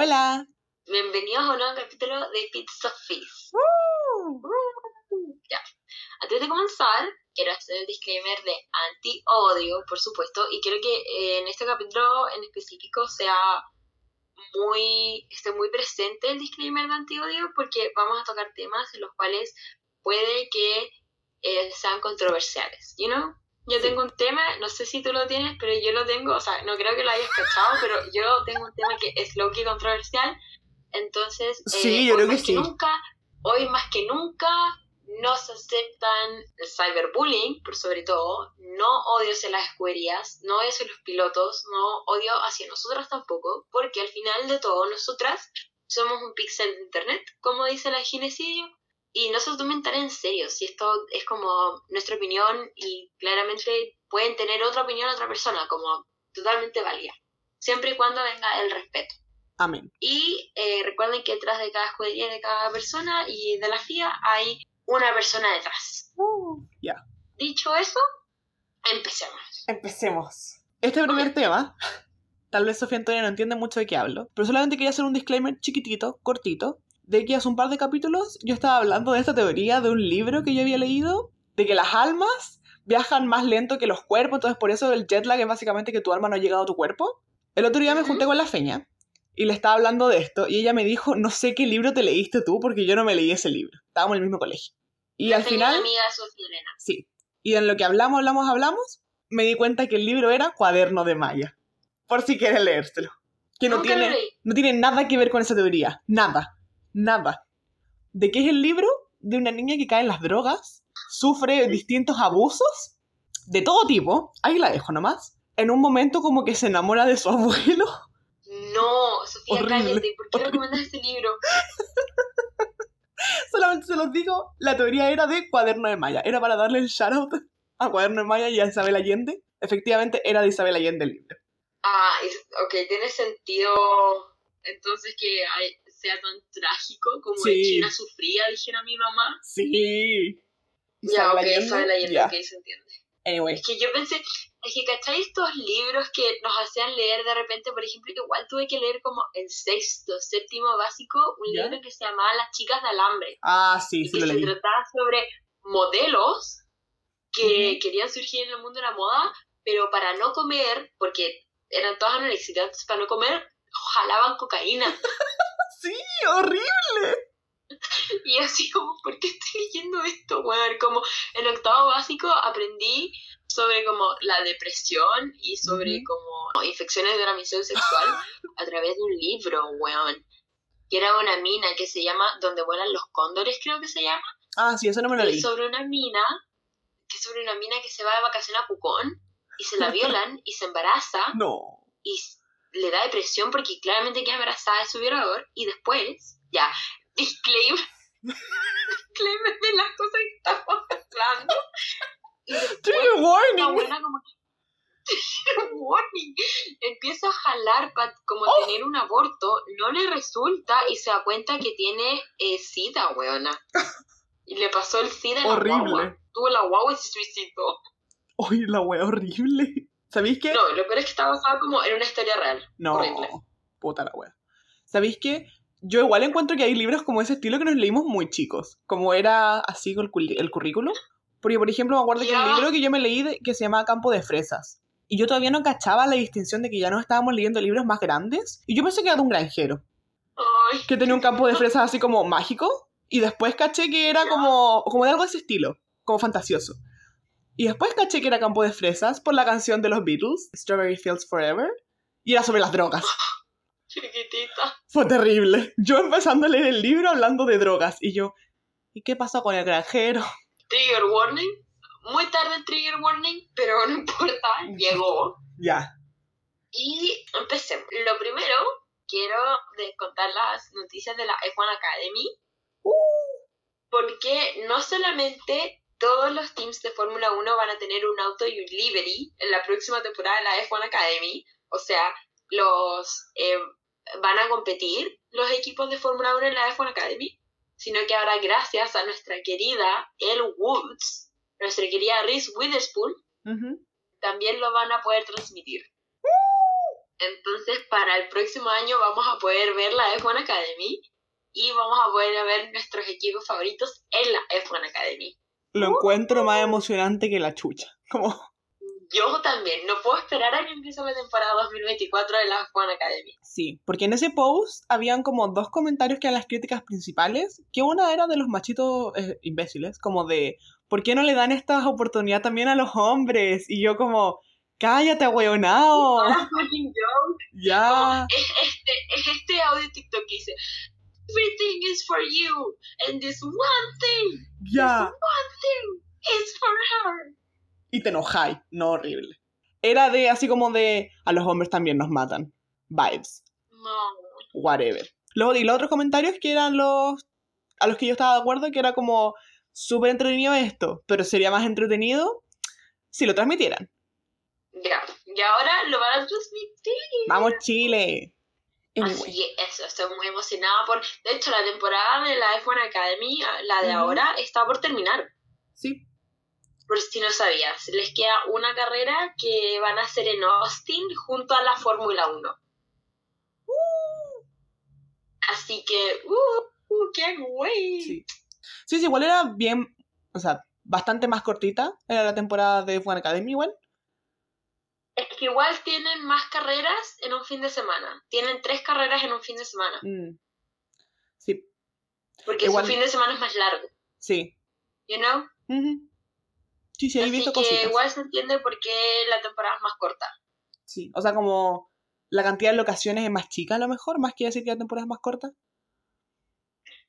Hola. Bienvenidos a un nuevo capítulo de Pizza Face. Ya. Antes de comenzar, quiero hacer el disclaimer de anti-odio, por supuesto, y quiero que eh, en este capítulo en específico sea muy, esté muy presente el disclaimer de anti-odio porque vamos a tocar temas en los cuales puede que eh, sean controversiales, you know? Yo tengo un tema, no sé si tú lo tienes, pero yo lo tengo, o sea, no creo que lo hayas cachado, pero yo tengo un tema que es lo que controversial, entonces, eh, Sí, yo hoy creo que sí. nunca, hoy más que nunca, no se aceptan el cyberbullying, por sobre todo, no odio hacia las escuderías, no odio hacia los pilotos, no odio hacia nosotras tampoco, porque al final de todo, nosotras somos un píxel de internet, como dice la genocidio, y no se lo tomen tan en serio, si esto es como nuestra opinión y claramente pueden tener otra opinión otra persona, como totalmente válida, siempre y cuando venga el respeto. Amén. Y eh, recuerden que detrás de cada escudería, de cada persona y de la FIA hay una persona detrás. Ya. Dicho eso, empecemos. Empecemos. Este primer tema, tal vez Sofía Antonia no entiende mucho de qué hablo, pero solamente quería hacer un disclaimer chiquitito, cortito, de que hace un par de capítulos yo estaba hablando de esta teoría de un libro que yo había leído, de que las almas viajan más lento que los cuerpos, entonces por eso el jet lag es básicamente que tu alma no ha llegado a tu cuerpo. El otro día me junté con la feña y le estaba hablando de esto y ella me dijo, no sé qué libro te leíste tú porque yo no me leí ese libro. Estábamos en el mismo colegio. Y al Tenía final... amiga Sofía Elena. Sí. Y en lo que hablamos, hablamos, hablamos, me di cuenta que el libro era Cuaderno de Maya. Por si quieres leértelo. Que no Nunca tiene, no tiene nada que ver con esa teoría. Nada. Nada. ¿De qué es el libro? De una niña que cae en las drogas, sufre distintos abusos, de todo tipo. Ahí la dejo nomás. En un momento como que se enamora de su abuelo. No, Sofía, Horrible, cállate. ¿Por qué horrible. este libro? Solamente se los digo, la teoría era de Cuaderno de Maya. Era para darle el shoutout a Cuaderno de Maya y a Isabel Allende. Efectivamente, era de Isabel Allende el libro. Ah, ok, tiene sentido entonces que hay- sea tan trágico como Sí. en China sufría, dijera mi mamá. Sí. Ya, ok, Allende, sabe leyenda, ya. ok, se entiende. Anyway, Es que yo pensé, es que, ¿cachai? Estos libros que nos hacían leer de repente, por ejemplo, que igual tuve que leer como en sexto, séptimo básico, un ¿Ya? libro que se llamaba Las chicas de alambre, ah, sí, y sí que lo se leí. trataba sobre modelos que querían surgir en el mundo de la moda, pero para no comer, porque eran todas anorexitas, para no comer, jalaban cocaína. Sí, horrible. Y así como, ¿por qué estoy leyendo esto, weón? Como en octavo básico aprendí sobre como la depresión y sobre como infecciones de transmisión sexual a través de un libro, weón. Que era una mina que se llama Donde vuelan los cóndores, creo que se llama. Ah, sí, eso no me lo leí. sobre una mina, que sobre una mina que se va de vacaciones a Pucón y se la violan y se embaraza No. y le da depresión porque claramente queda embarazada de su violador y después, ya, disclaimer, disclaimer de las cosas que estamos hablando. Y después warning. buena como que warning, empieza a jalar para como Oh. tener un aborto, no le resulta y se da cuenta que tiene eh, sida, weona. Y le pasó el sida a la guagua. Tuvo la guagua y se suicidó. Oye, la wea horrible. ¿Sabéis qué? No, lo peor es que está basado como en una historia real. No. Horrible. Puta la wea. ¿Sabéis qué? Yo igual encuentro que hay libros como ese estilo que nos leímos muy chicos. Como era así con el, el currículo. Porque, por ejemplo, me acuerdo que Ya. un libro que yo me leí de- que se llamaba Campo de Fresas. Y yo todavía no cachaba la distinción de que ya no estábamos leyendo libros más grandes. Y yo pensé que era de un granjero. Ay, que tenía un campo de fresas así como mágico. Y después caché que era como, como de algo de ese estilo, como fantasioso. Y después caché que era campo de fresas por la canción de los Beatles, Strawberry Fields Forever. Y era sobre las drogas. chiquitita. Fue terrible. Yo empezando a leer el libro hablando de drogas. Y yo, ¿y qué pasó con el granjero? Trigger warning. Muy tarde el trigger warning, pero no importa, llegó. Ya. Y empecemos. Lo primero, quiero contar las noticias de la F1 Academy. Uh. Porque no solamente todos los teams de Fórmula 1 van a tener un auto y un livery en la próxima temporada de la F1 Academy. O sea, los eh, van a competir los equipos de Fórmula 1 en la F1 Academy, sino que ahora gracias a nuestra querida Elle Woods, nuestra querida Reese Witherspoon, también lo van a poder transmitir. Entonces, para el próximo año vamos a poder ver la F1 Academy y vamos a poder ver nuestros equipos favoritos en la F1 Academy. Lo encuentro más emocionante que la chucha. Como, Yo también, no puedo esperar a que empiece la temporada 2024 de la F1 Academy. sí, porque en ese post habían como dos comentarios que eran las críticas principales, que una era de los machitos eh, imbéciles, como de, ¿por qué no le dan esta oportunidad también a los hombres? Y yo como, cállate, joke. ya. Es este, es este audio TikTok que dice Everything is for you and this one thing, Ya. one thing is for her. Y te enojáis, no horrible. Era de así como de a los hombres también nos matan. Vibes. No. Whatever. Luego, y los otros comentarios que eran los a los que yo estaba de acuerdo, que era como súper entretenido esto, pero sería más entretenido si lo transmitieran. Ya, y ahora lo van a transmitir. Vamos, Chile. Anyway. Así eso, estoy muy emocionada por... De hecho, la temporada de la F1 Academy, la de ahora, está por terminar. Sí. Por si no sabías, les queda una carrera que van a hacer en Austin junto a la Fórmula 1. Así que, uh, uh, qué güey. Sí. Sí, sí, igual era bien, o sea, bastante más cortita. Era la temporada de F1 Academy igual. Es que igual tienen más carreras en un fin de semana. Tienen tres carreras en un fin de semana. Mm. Sí, Porque Igual- su fin de semana es más largo. sí. You know? Sí, sí, he Así visto que cositas. igual se entiende por qué la temporada es más corta. Sí, o sea, como la cantidad de locaciones es más chica a lo mejor, más que decir que la temporada es más corta.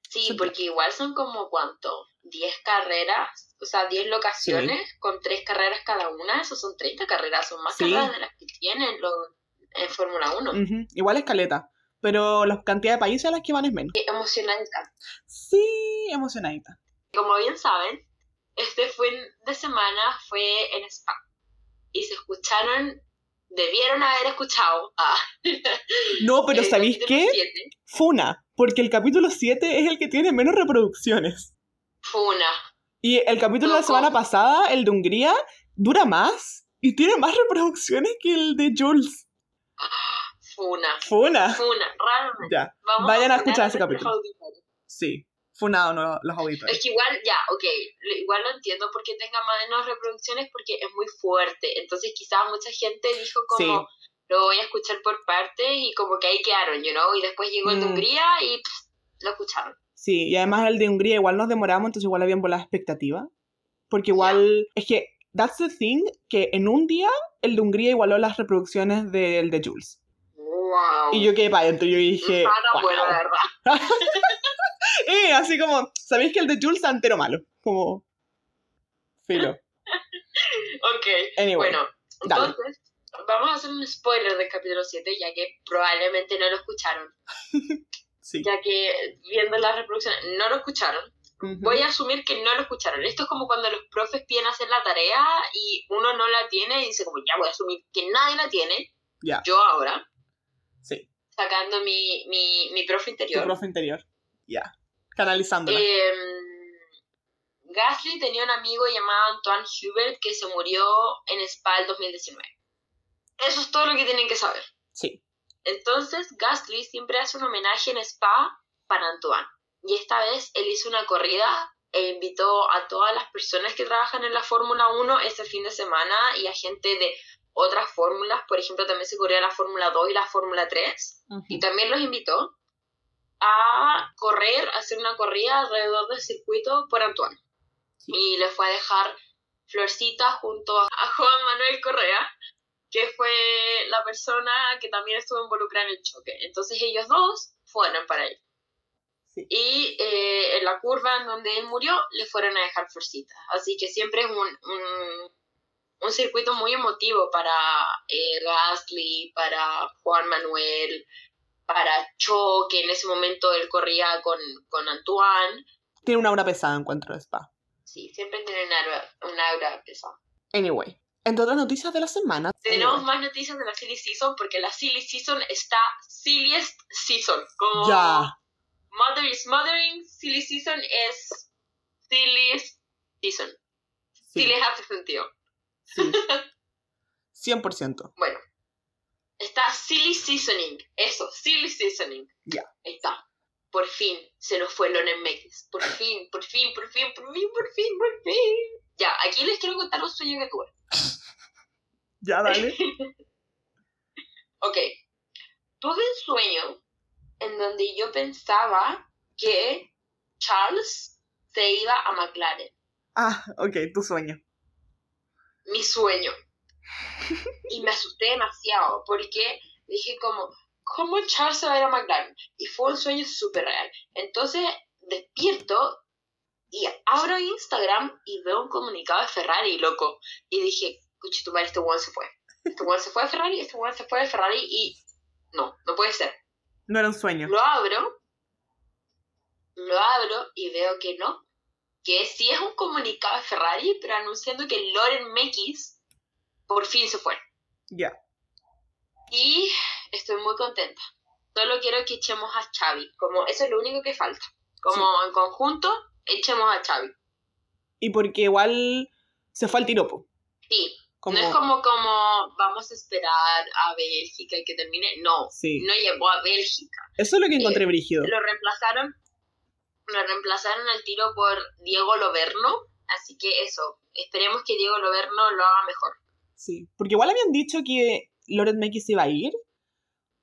Sí, Sí. porque igual son como cuánto, 10 carreras, o sea, 10 locaciones con 3 carreras cada una, eso son 30 carreras, son más Sí. carreras de las que tienen los en Fórmula 1. Ujú, Igual escaleta, pero la cantidad de países a las que van es menos. Qué emocionante. Sí, emocionadita. Como bien saben, este fin de semana fue en Spa y se escucharon, debieron haber escuchado a No, pero ¿sabéis qué? Funa, porque el capítulo 7 es el que tiene menos reproducciones. Funa. Y el capítulo de la semana pasada, el de Hungría, dura más y tiene más reproducciones que el de Jules. Funa. Funa. Funa. Realmente. Ya, Vamos Vayan a escuchar ese capítulo. auditores. sí. Funado no, los auditores. Es que igual, ya, ok, igual lo entiendo porque tenga menos reproducciones porque es muy fuerte. Entonces quizás mucha gente dijo como, lo voy a escuchar por partes y como que ahí quedaron, you know, y después llegó el de Mm. Hungría y pff, lo escucharon. Sí, y además el de Hungría igual nos demoramos, entonces igual habían volado expectativa. Porque igual, es que, that's the thing, que en un día el de Hungría igualó las reproducciones del de Jules. Wow. Y yo quedé para adentro, yo dije, tan "Wow". bueno, la verdad. Eh, así como, ¿sabéis que el de Jules está entero malo? Como, filo. Ok, Anyway, bueno, dale. entonces vamos a hacer un spoiler del capítulo 7 ya que probablemente no lo escucharon. sí. Ya que viendo las reproducciones no lo escucharon. Voy a asumir que no lo escucharon. Esto es como cuando los profes piden hacer la tarea y uno no la tiene y dice como ya voy a asumir que nadie la tiene. Ya. Yo ahora, Sí, sacando mi, mi, mi profe tu interior. profe interior. Ya, canalizándola. Em, Gasly tenía un amigo llamado Antoine Hubert que se murió en Spa el 2019. Eso es todo lo que tienen que saber. Sí. Entonces, Gasly siempre hace un homenaje en Spa para Antoine. Y esta vez él hizo una corrida e invitó a todas las personas que trabajan en la Fórmula 1 ese fin de semana y a gente de otras fórmulas. Por ejemplo, también se corría la Fórmula 2 y la Fórmula 3. Y también los invitó a correr, a hacer una corrida alrededor del circuito por Antoine. Sí. Y le fue a dejar florcitas junto a Juan Manuel Correa, que fue la persona que también estuvo involucrada en el choque. Entonces ellos dos fueron para él. Sí. Y eh, en la curva en donde él murió, le fueron a dejar florcitas. Así que siempre es un, un, un circuito muy emotivo para eh, Gasly, para Juan Manuel, para Cho, que en ese momento él corría con, con Antoine. Tiene una aura pesada, encuentro de spa. Sí, siempre tienen un aura, un aura pesada. Anyway, entre otras noticias de la semana. Tenemos anyway, más noticias de la Silly Season porque la Silly Season está Silliest Season. Como Ya, Mother is Mothering, Silly Season es Silliest Season. Sí sí, les hace sentido. sí. 100%. Bueno, Está Silly Seasoning. Eso, Silly Seasoning. Ya. Ahí está. Por fin se nos fue Loren Mekis. Por fin, por fin, por fin, por fin, por fin, por fin. Ya, aquí les quiero contar un sueño que tuve. Ya, dale. Ok. Tuve un sueño en donde yo pensaba que Charles se iba a McLaren. ah, ok, tu sueño. Mi sueño. Y me asusté demasiado porque dije como, ¿cómo Charles se va a ir a McLaren? Y fue un sueño súper real. Entonces despierto y abro Instagram y veo un comunicado de Ferrari, loco. Y dije, escucha tu madre, este weón se fue. Este weón se fue de Ferrari, este weón se fue de Ferrari y no, no puede ser. No era un sueño. Lo abro, lo abro y veo que no. Que sí es un comunicado de Ferrari, pero anunciando que Loren Mekis por fin se fue. Ya. Y estoy muy contenta. Solo quiero que echemos a Xavi. Como eso es lo único que falta. Como en conjunto, echemos a Xavi. Y porque igual se fue al tiropo. Sí. Como... No es como, como vamos a esperar a Bélgica y que termine. No. Sí. No llegó a Bélgica. Eso es lo que encontré Eh, brígido. Lo reemplazaron. Lo reemplazaron al tiro por Diego Loberno. Así que eso. Esperemos que Diego Loberno lo haga mejor. Sí. Porque igual habían dicho que Loren Mekis iba a ir,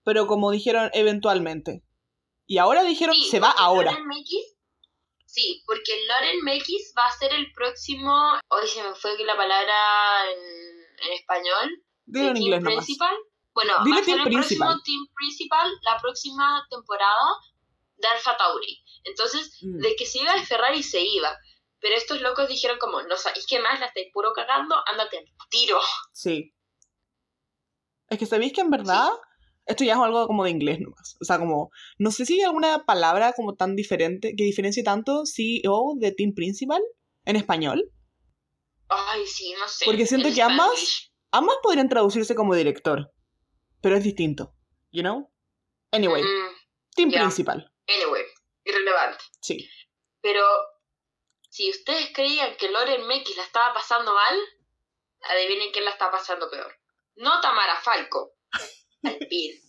pero como dijeron eventualmente. Y ahora dijeron Sí, se va ahora. Loren Mekis- sí, porque Loren Mekis va a ser el próximo. Hoy se me fue la palabra en, en español. Dilo en inglés nomás. Principal. Bueno, Dile va a ser el Principal. próximo Team Principal la próxima temporada de Alfa Tauri. Entonces, Mm. de que se iba de Ferrari, se iba. Pero estos locos dijeron como, no sabéis qué más, la estáis puro cagando, ándate al tiro. Sí. Es que sabéis que en verdad esto ya es algo como de inglés nomás. O sea, como, no sé si hay alguna palabra como tan diferente, que diferencie tanto CEO de Team Principal en español. Ay, sí, no sé. Porque siento En que ambas-. Ambas podrían traducirse como director, pero es distinto. You know? Anyway, Mm, Team. Principal. anyway, irrelevante. Sí. Pero si ustedes creían que Loren Mekis la estaba pasando mal, adivinen quién la está pasando peor. No Tamara Falco. Alpine.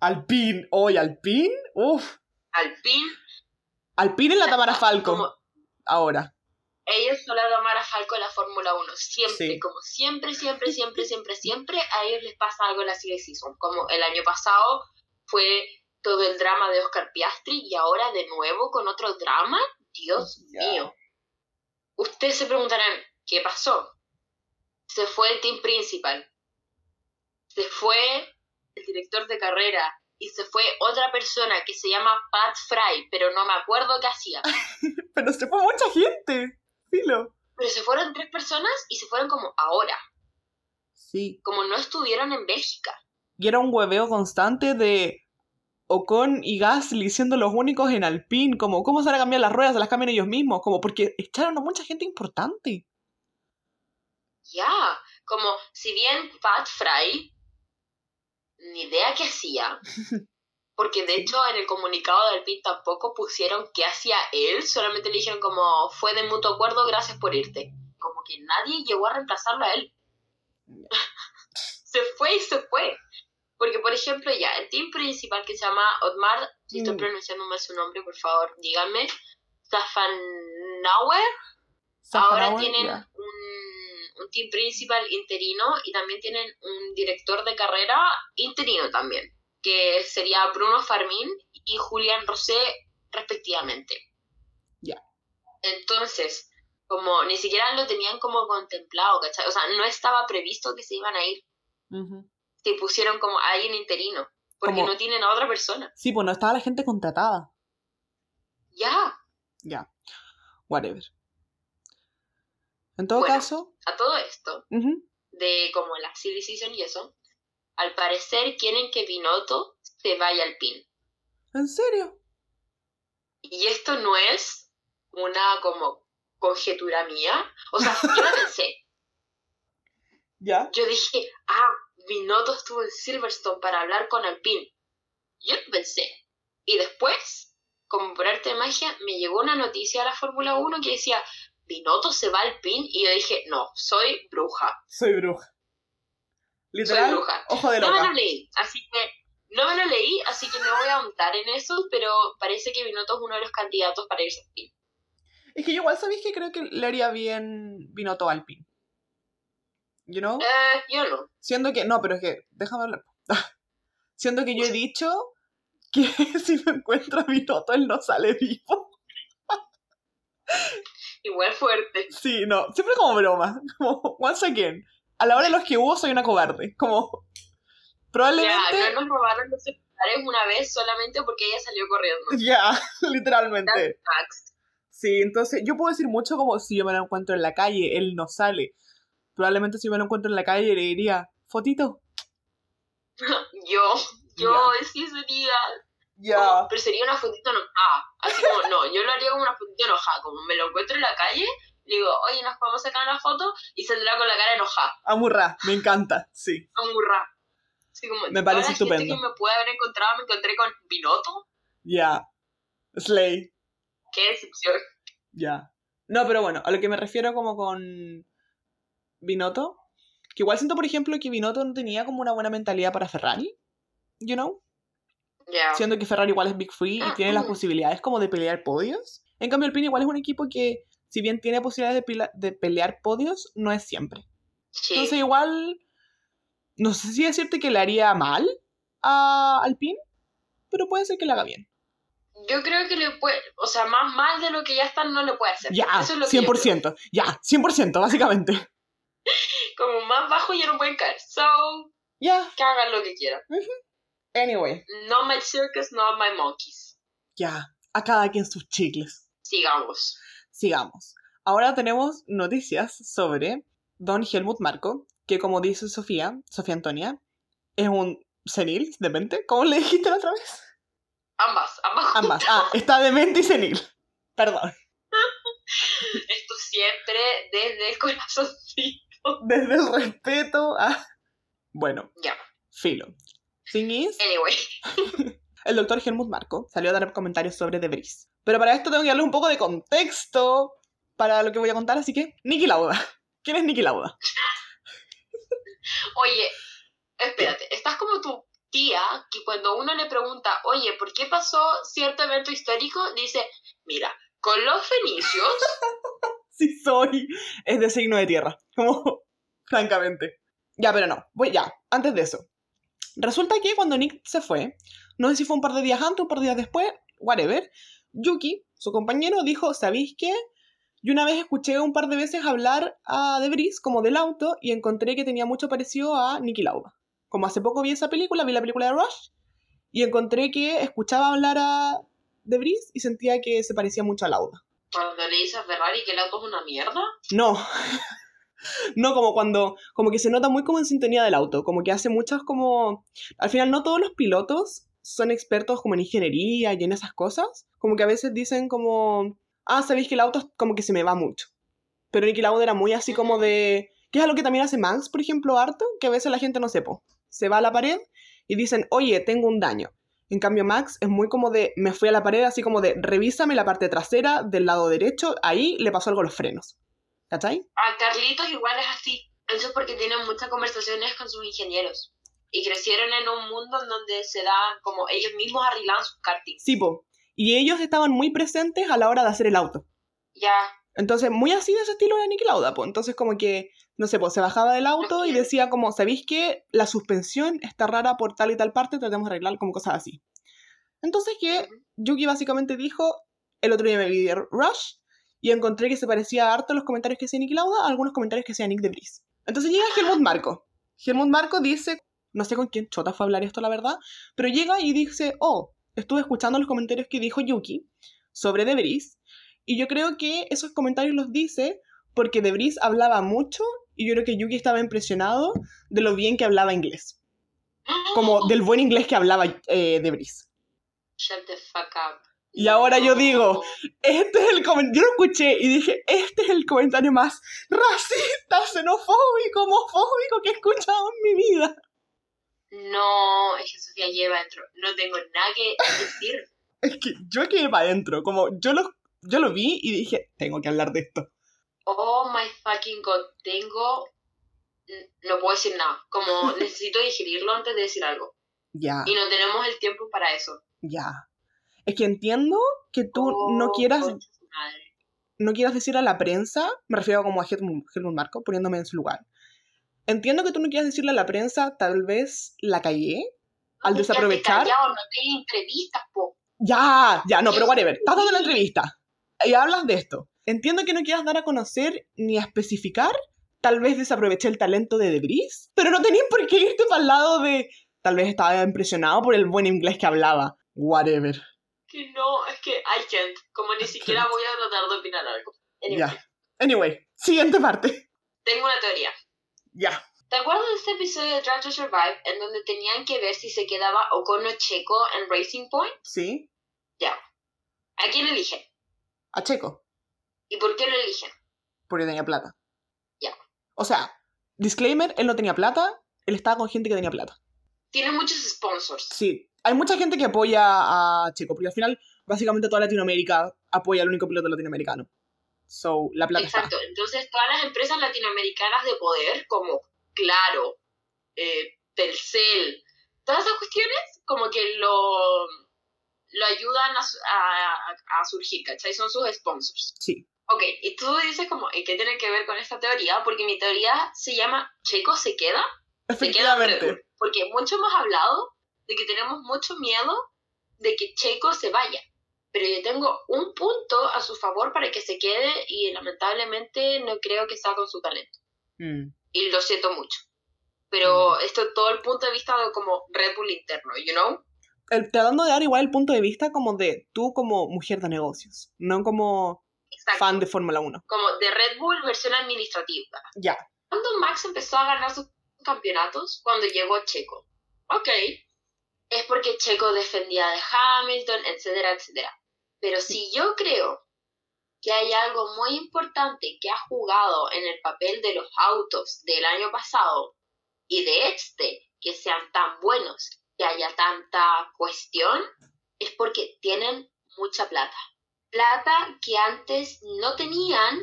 Alpine. Hoy Alpine. Uf. Alpine. Alpine es la Tamara Falco. Como, Ahora. ellos son la Tamara Falco de la Fórmula 1. Siempre, Sí. como siempre, siempre, siempre, siempre, siempre, a ellos les pasa algo en la serie season. Como el año pasado fue todo el drama de Oscar Piastri y ahora de nuevo con otro drama. Dios mío. Ustedes se preguntarán, ¿qué pasó? Se fue el team principal. Se fue el director de carrera. Y se fue otra persona que se llama Pat Fry, pero no me acuerdo qué hacía. Pero se fue mucha gente. Filo. Pero se fueron tres personas y se fueron como ahora. Sí. Como no estuvieron en Bélgica. Y era un hueveo constante de Ocon y Gasly siendo los únicos en Alpine. Como, ¿cómo se van a cambiar las ruedas? Se las cambian ellos mismos. Como, porque echaron a mucha gente importante. Ya, como si bien Pat Fry, ni idea qué hacía, porque de hecho en el comunicado del PIN tampoco pusieron qué hacía él, solamente le dijeron como fue de mutuo acuerdo, gracias por irte. Como que nadie llegó a reemplazarlo a él. se fue y se fue. Porque, por ejemplo, ya, el team principal que se llama Otmar, si estoy Mm. pronunciando mal su nombre, por favor, díganme, Safnauer, Ahora tienen. Un, team principal interino y también tienen un director de carrera interino también, que sería Bruno Farmín y Julián Rosé respectivamente. Ya. Entonces, como ni siquiera lo tenían como contemplado, ¿cachai? O sea, no estaba previsto que se iban a ir. Ujú. Se pusieron como a alguien interino, porque no tienen a otra persona. Sí, pues no estaba la gente contratada. Ya, Ya. Whatever. En todo Bueno. caso. a todo esto, de como la silly season y eso, al parecer quieren que Binotto se vaya al pin. ¿En serio? Y esto no es una como conjetura mía. O sea, yo lo pensé. Ya. Yo dije, ah, Binotto estuvo en Silverstone para hablar con Alpine. Yo lo pensé. Y después, como por arte de magia, me llegó una noticia a la Fórmula 1 que decía, Binotto se va al Alpine. Y yo dije, no, soy bruja. Soy bruja. Literal, Soy bruja. ojo de No me loca. lo leí, así que no me lo leí, así que no voy a montar en eso, pero parece que Binotto es uno de los candidatos para irse a Spin. Es que yo igual sabéis que creo que le haría bien Binotto al pin. You know? Eh, yo no. Siendo que, no, pero es que, déjame hablar. Siendo que yo he dicho que si me encuentro a Binotto, él no sale vivo. Igual fuerte. Sí, no, siempre como broma. Como, once again, a la hora de los que hubo soy una cobarde. Como, probablemente, Ya, no nos robaron los celulares una vez solamente porque ella salió corriendo. ya, literalmente. Sí, entonces yo puedo decir mucho como si yo me lo encuentro en la calle, él no sale. Probablemente si me lo encuentro en la calle le diría, fotito. Yo, yo sí sería. como- pero sería una fotito enojada. Así como, no, yo lo haría como una fotito enojada. Como me lo encuentro en la calle, le digo, oye, nos podemos sacar una foto y saldrá con la cara enojada. Amurra, me encanta, sí. Amurra. Como, Me parece la gente estupendo. que me puede haber encontrado, me encontré con Binotto. Ya. Slay, Qué decepción. ya. No, pero bueno, a lo que me refiero como con Binotto, que igual siento, por ejemplo, que Binotto no tenía como una buena mentalidad para Ferrari, you know? Siendo que Ferrari igual es Big Free y tiene las posibilidades como de pelear podios. En cambio, Alpine igual es un equipo que, si bien tiene posibilidades de, de pelear podios, no es siempre. Sí. Entonces igual, no sé si decirte que le haría mal a Alpine, pero puede ser que le haga bien. Yo creo que le puede, o sea, más mal de lo que ya están no le puede hacer. Ya, Eso es lo que yo creo. 100%, ya, 100%, básicamente. Como más bajo ya no pueden caer. So, Ya, que hagan lo que quieran. Anyway, No my circus, not my monkeys. ya, a cada quien sus chicles. Sigamos. Sigamos. Ahora tenemos noticias sobre Don Helmut Marco, que como dice Sofía, Sofía Antonia, es un senil, demente. ¿Cómo le dijiste la otra vez? Ambas, ambas. Ambas. Ah, está demente y senil. Perdón. Esto siempre desde el corazoncito. Desde el respeto a... Bueno, Ya. filo. Thing is, Anyway. el doctor Helmut Marco salió a dar comentarios sobre Debris. Pero para esto tengo que darle un poco de contexto para lo que voy a contar, así que, Niki Lauda. ¿Quién es Niki Lauda? Oye, espérate. Estás como tu tía que cuando uno le pregunta, oye, ¿por qué pasó cierto evento histórico? Dice, mira, con los fenicios Sí soy. Es de signo de tierra. Como, francamente. Ya, pero no. Voy ya. Antes de eso. Resulta que cuando Nick se fue, no sé si fue un par de días antes, un par de días después, whatever, Yuki, su compañero, dijo, ¿sabéis qué? Yo una vez escuché un par de veces hablar a Debris como del auto y encontré que tenía mucho parecido a Nicky Lauda. Como hace poco vi esa película, vi la película de Rush, y encontré que escuchaba hablar a Debris y sentía que se parecía mucho a Lauda. cuando le dice a Ferrari que el auto es una mierda. No. No, como cuando, como que se nota muy como en sintonía del auto, como que hace muchas como, al final no todos los pilotos son expertos como en ingeniería y en esas cosas, como que a veces dicen como, ah, sabéis que el auto como que se me va mucho, pero Niki Lauda era muy así como de, que es algo que también hace Max, por ejemplo, harto, que a veces la gente no sepa, se va a la pared y dicen, oye, tengo un daño. En cambio, Max es muy como de, me fui a la pared, así como de, revísame la parte trasera del lado derecho, ahí le pasó algo a los frenos. ¿Cachai? A Carlitos igual es así. Eso es porque tienen muchas conversaciones con sus ingenieros. Y crecieron en un mundo en donde se da como ellos mismos arreglan sus kartings. Sí, po. Y ellos estaban muy presentes a la hora de hacer el auto. Ya, Entonces, muy así de ese estilo era Niki Lauda, po. Entonces, como que, no sé, pues se bajaba del auto y decía como, ¿sabéis que la suspensión está rara por tal y tal parte? Tratemos de arreglar como cosas así. Entonces, que Yuki básicamente dijo, el otro día me vi Rush y encontré que se parecía harto los comentarios que hacía Niki Lauda a algunos comentarios que hacía Nick de Vries. Entonces llega Helmut Marco. Helmut Marco dice, no sé con quién chota fue a hablar esto, la verdad, pero llega y dice, oh, estuve escuchando los comentarios que dijo Yuki sobre De Vries y yo creo que esos comentarios los dice porque De Vries hablaba mucho y yo creo que Yuki estaba impresionado de lo bien que hablaba inglés. Como del buen inglés que hablaba eh. Shut the fuck up. Y ahora yo digo, este es el comentario, yo lo escuché y dije, este es el comentario más racista, xenofóbico, homofóbico que he escuchado en mi vida. No, es que Sofía lleva dentro. No tengo nada que decir. Es que yo quedé para adentro, como yo lo, yo lo vi y dije, tengo que hablar de esto. Oh my fucking god. Tengo no puedo decir nada. Como necesito digerirlo antes de decir algo. Ya, Y no tenemos el tiempo para eso. ya. Es que entiendo que tú no Oh, quieras, su madre. no quieras decir a la prensa, me refiero como a Helmut, Helmut Marco, poniéndome en su lugar. Entiendo que tú no quieras decirle a la prensa, tal vez la callé, al No, desaprovechar. callado, no te entrevistas, po. Ya, ya, no, pero whatever. Estás dando la entrevista y hablas de esto. Entiendo que no quieras dar a conocer ni a especificar. Tal vez desaproveché el talento de Debris, pero no tenías por qué irte para el lado de. Tal vez estaba impresionado por el buen inglés que hablaba. Whatever. Que no, es que I can't. Como ni siquiera voy a tratar de opinar algo. Anyway, Ya. Anyway, siguiente parte. Tengo una teoría. Ya. ¿Te acuerdas de ese episodio de Drive to Survive en donde tenían que ver si se quedaba o Checo en Racing Point? Sí. ¿A quién eligen? A Checo, ¿Y por qué lo eligen? porque tenía plata. Ya. O sea, disclaimer, él no tenía plata, él estaba con gente que tenía plata. Tiene muchos sponsors. Sí, hay mucha gente que apoya a Checo, porque al final, básicamente toda Latinoamérica apoya al único piloto latinoamericano. So, la plata Exacto. Entonces, todas las empresas latinoamericanas de poder, como Claro, eh, Telcel, todas esas cuestiones, como que lo, lo ayudan a, a, a surgir, ¿cachai? Son sus sponsors. está. Sí. Ok, y tú dices como, ¿y qué tiene que ver con esta teoría? Porque mi teoría se llama Checo se queda, se queda Efectivamente. Porque mucho hemos hablado de que tenemos mucho miedo de que Checo se vaya. Pero yo tengo un punto a su favor para que se quede y lamentablemente no creo que sea con su talento. Mm. Y lo siento mucho. Pero esto es todo el punto de vista de como Red Bull interno, you know? El- tratando de dar igual el punto de vista como de tú como mujer de negocios, no como Exacto. fan de Fórmula 1. Como de Red Bull versión administrativa. Ya. Cuando Max empezó a ganar sus campeonatos, cuando llegó Checo. Ok. Es porque Checo defendía de Hamilton, etcétera, etcétera. Pero si yo creo que hay algo muy importante que ha jugado en el papel de los autos del año pasado y de este, que sean tan buenos, que haya tanta cuestión, es porque tienen mucha plata. Plata que antes no tenían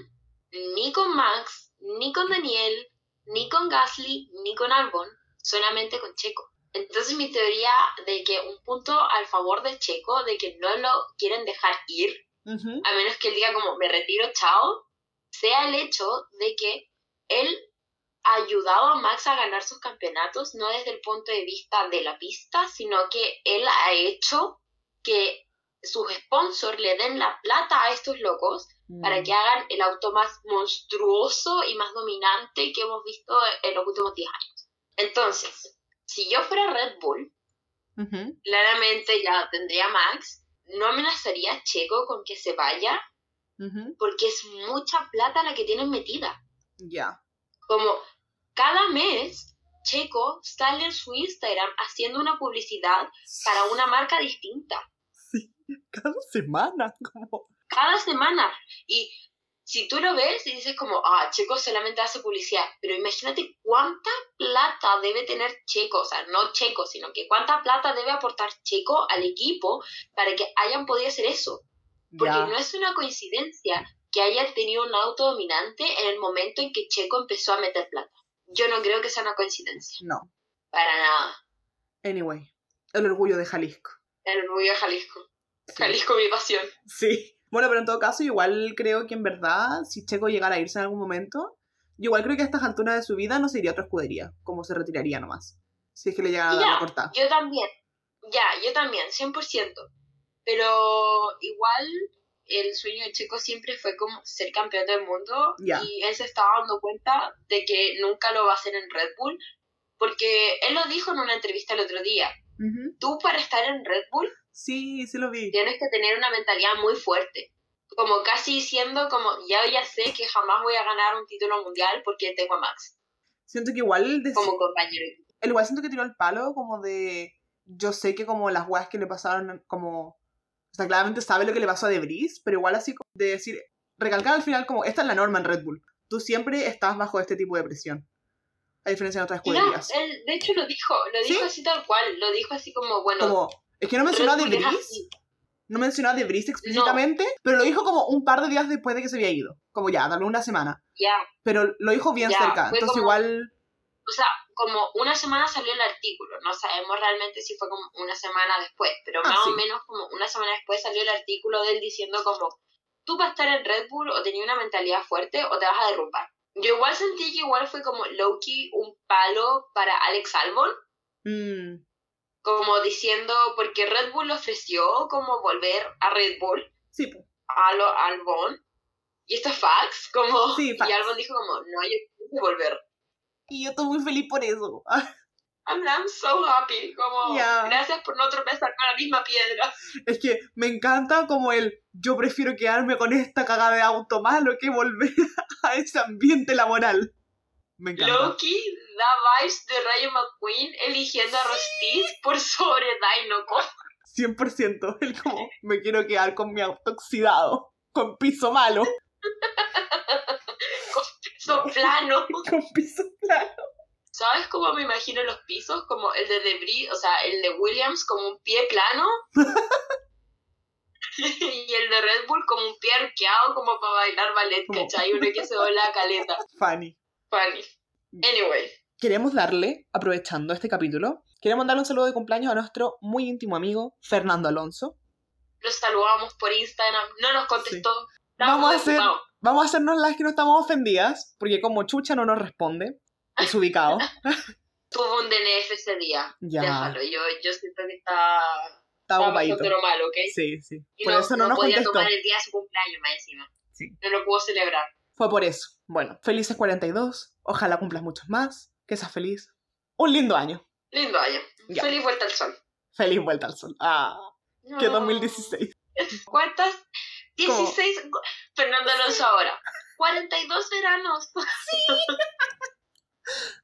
ni con Max, ni con Daniel, ni con Gasly, ni con Albon, solamente con Checo. Entonces mi teoría de que un punto al favor de Checo, de que no lo quieren dejar ir, a menos que él diga como me retiro, chao, sea el hecho de que él ha ayudado a Max a ganar sus campeonatos, no desde el punto de vista de la pista, sino que él ha hecho que sus sponsors le den la plata a estos locos para Mm. que hagan el auto más monstruoso y más dominante que hemos visto en los últimos 10 años. Entonces, si yo fuera Red Bull, claramente ya tendría Max, no amenazaría a Checo con que se vaya, porque es mucha plata la que tienen metida. Ya. Como cada mes, Checo sale en su Instagram haciendo una publicidad para una marca distinta. Cada semana, como... cada semana. Y si tú lo ves y dices como, ah, Checo solamente hace publicidad, pero imagínate cuánta plata debe tener Checo, o sea, no Checo, sino que cuánta plata debe aportar Checo al equipo para que hayan podido hacer eso. Porque no es una coincidencia que haya tenido un auto dominante en el momento en que Checo empezó a meter plata. Yo no creo que sea una coincidencia, No. para nada. Anyway. El orgullo de Jalisco. El orgullo de Jalisco. Sí. Jalisco, mi pasión. Sí. Bueno, pero en todo caso, igual creo que en verdad, si Checo llegara a irse en algún momento, yo igual creo que a estas alturas de su vida no se iría a otra escudería, como se retiraría nomás. Si es que le llegara a dar la cortada. Yo también. Ya, yo también, 100%. Pero igual el sueño de Checo siempre fue como ser campeón del mundo y él se estaba dando cuenta de que nunca lo va a hacer en Red Bull porque él lo dijo en una entrevista el otro día. Tú para estar en Red Bull Sí, sí lo vi. tienes que tener una mentalidad muy fuerte. Como casi diciendo como ya ya sé que jamás voy a ganar un título mundial porque tengo a Max Siento que igual, como compañero. él igual siento que tiró el palo como de... Yo sé que como las weas que le pasaron, como... O sea, claramente sabe lo que le pasó a Debris, pero igual así como de decir... Recalcar al final como, esta es la norma en Red Bull. Tú siempre estás bajo este tipo de presión. A diferencia de otras Y no, escuderías. él de hecho lo dijo, lo dijo ¿Sí? así tal cual, lo dijo así como, bueno, Como, es que no mencionó a así. no mencionó a Debris explícitamente, pero lo dijo como un par de días después de que se había ido. Como ya, darle una semana. Ya, Pero lo dijo bien cerca, fue entonces como- igual o sea, como una semana salió el artículo, no sabemos realmente si fue como una semana después, pero Ah, más sí. o menos como una semana después salió el artículo de él diciendo como, tú para estar en Red Bull o tenías una mentalidad fuerte o te vas a derrumbar. Yo igual sentí que igual fue como Loki un palo para Alex Albon, Mm, como diciendo, porque Red Bull ofreció como volver a Red Bull, sí, a lo Albon, y esto es fax, como, Sí, fax. y Albon dijo como, no, yo quiero volver. Y yo estoy muy feliz por eso. I'm, I'm so happy, como, gracias por no tropezar con la misma piedra. Es que me encanta como el yo prefiero quedarme con esta cagada de auto malo que volver a ese ambiente laboral. Me encanta. Loki da vibes de Rayo McQueen eligiendo a Rostis por sobre Dinoco. 100%. El como me quiero quedar con mi auto oxidado, con piso malo, Son plano. con piso plano. ¿Sabes cómo me imagino los pisos? Como el de Debris, o sea, el de Williams como un pie plano. y el de Red Bull como un pie arqueado como para bailar ballet, ¿cachai? Uno que se dobla la caleta. Fanny. Funny. Anyway. Queremos darle, aprovechando este capítulo, queremos darle un saludo de cumpleaños a nuestro muy íntimo amigo Fernando Alonso. Lo saludamos por Instagram, no nos contestó. Vamos a hacer-. Vamos a hacernos las que no estamos ofendidas, porque como Chucha no nos responde, desubicado. Tuvo un DNF ese día. Ya. Déjalo, yo, yo siento que está, está ocupadito. bastante lo malo, ¿ok? Sí, sí. Y Por no, eso no, no nos podía contestó. tomar el día de su cumpleaños más encima. Sí. No lo pudo celebrar. Fue por eso. Bueno, felices 42. Ojalá cumplas muchos más. Que seas feliz. Un lindo año. Lindo año. Ya. Feliz vuelta al sol. Feliz vuelta al sol. Ah, que No. 2016. ¿Cuántas? 16. Fernando Alonso ahora. 42 veranos.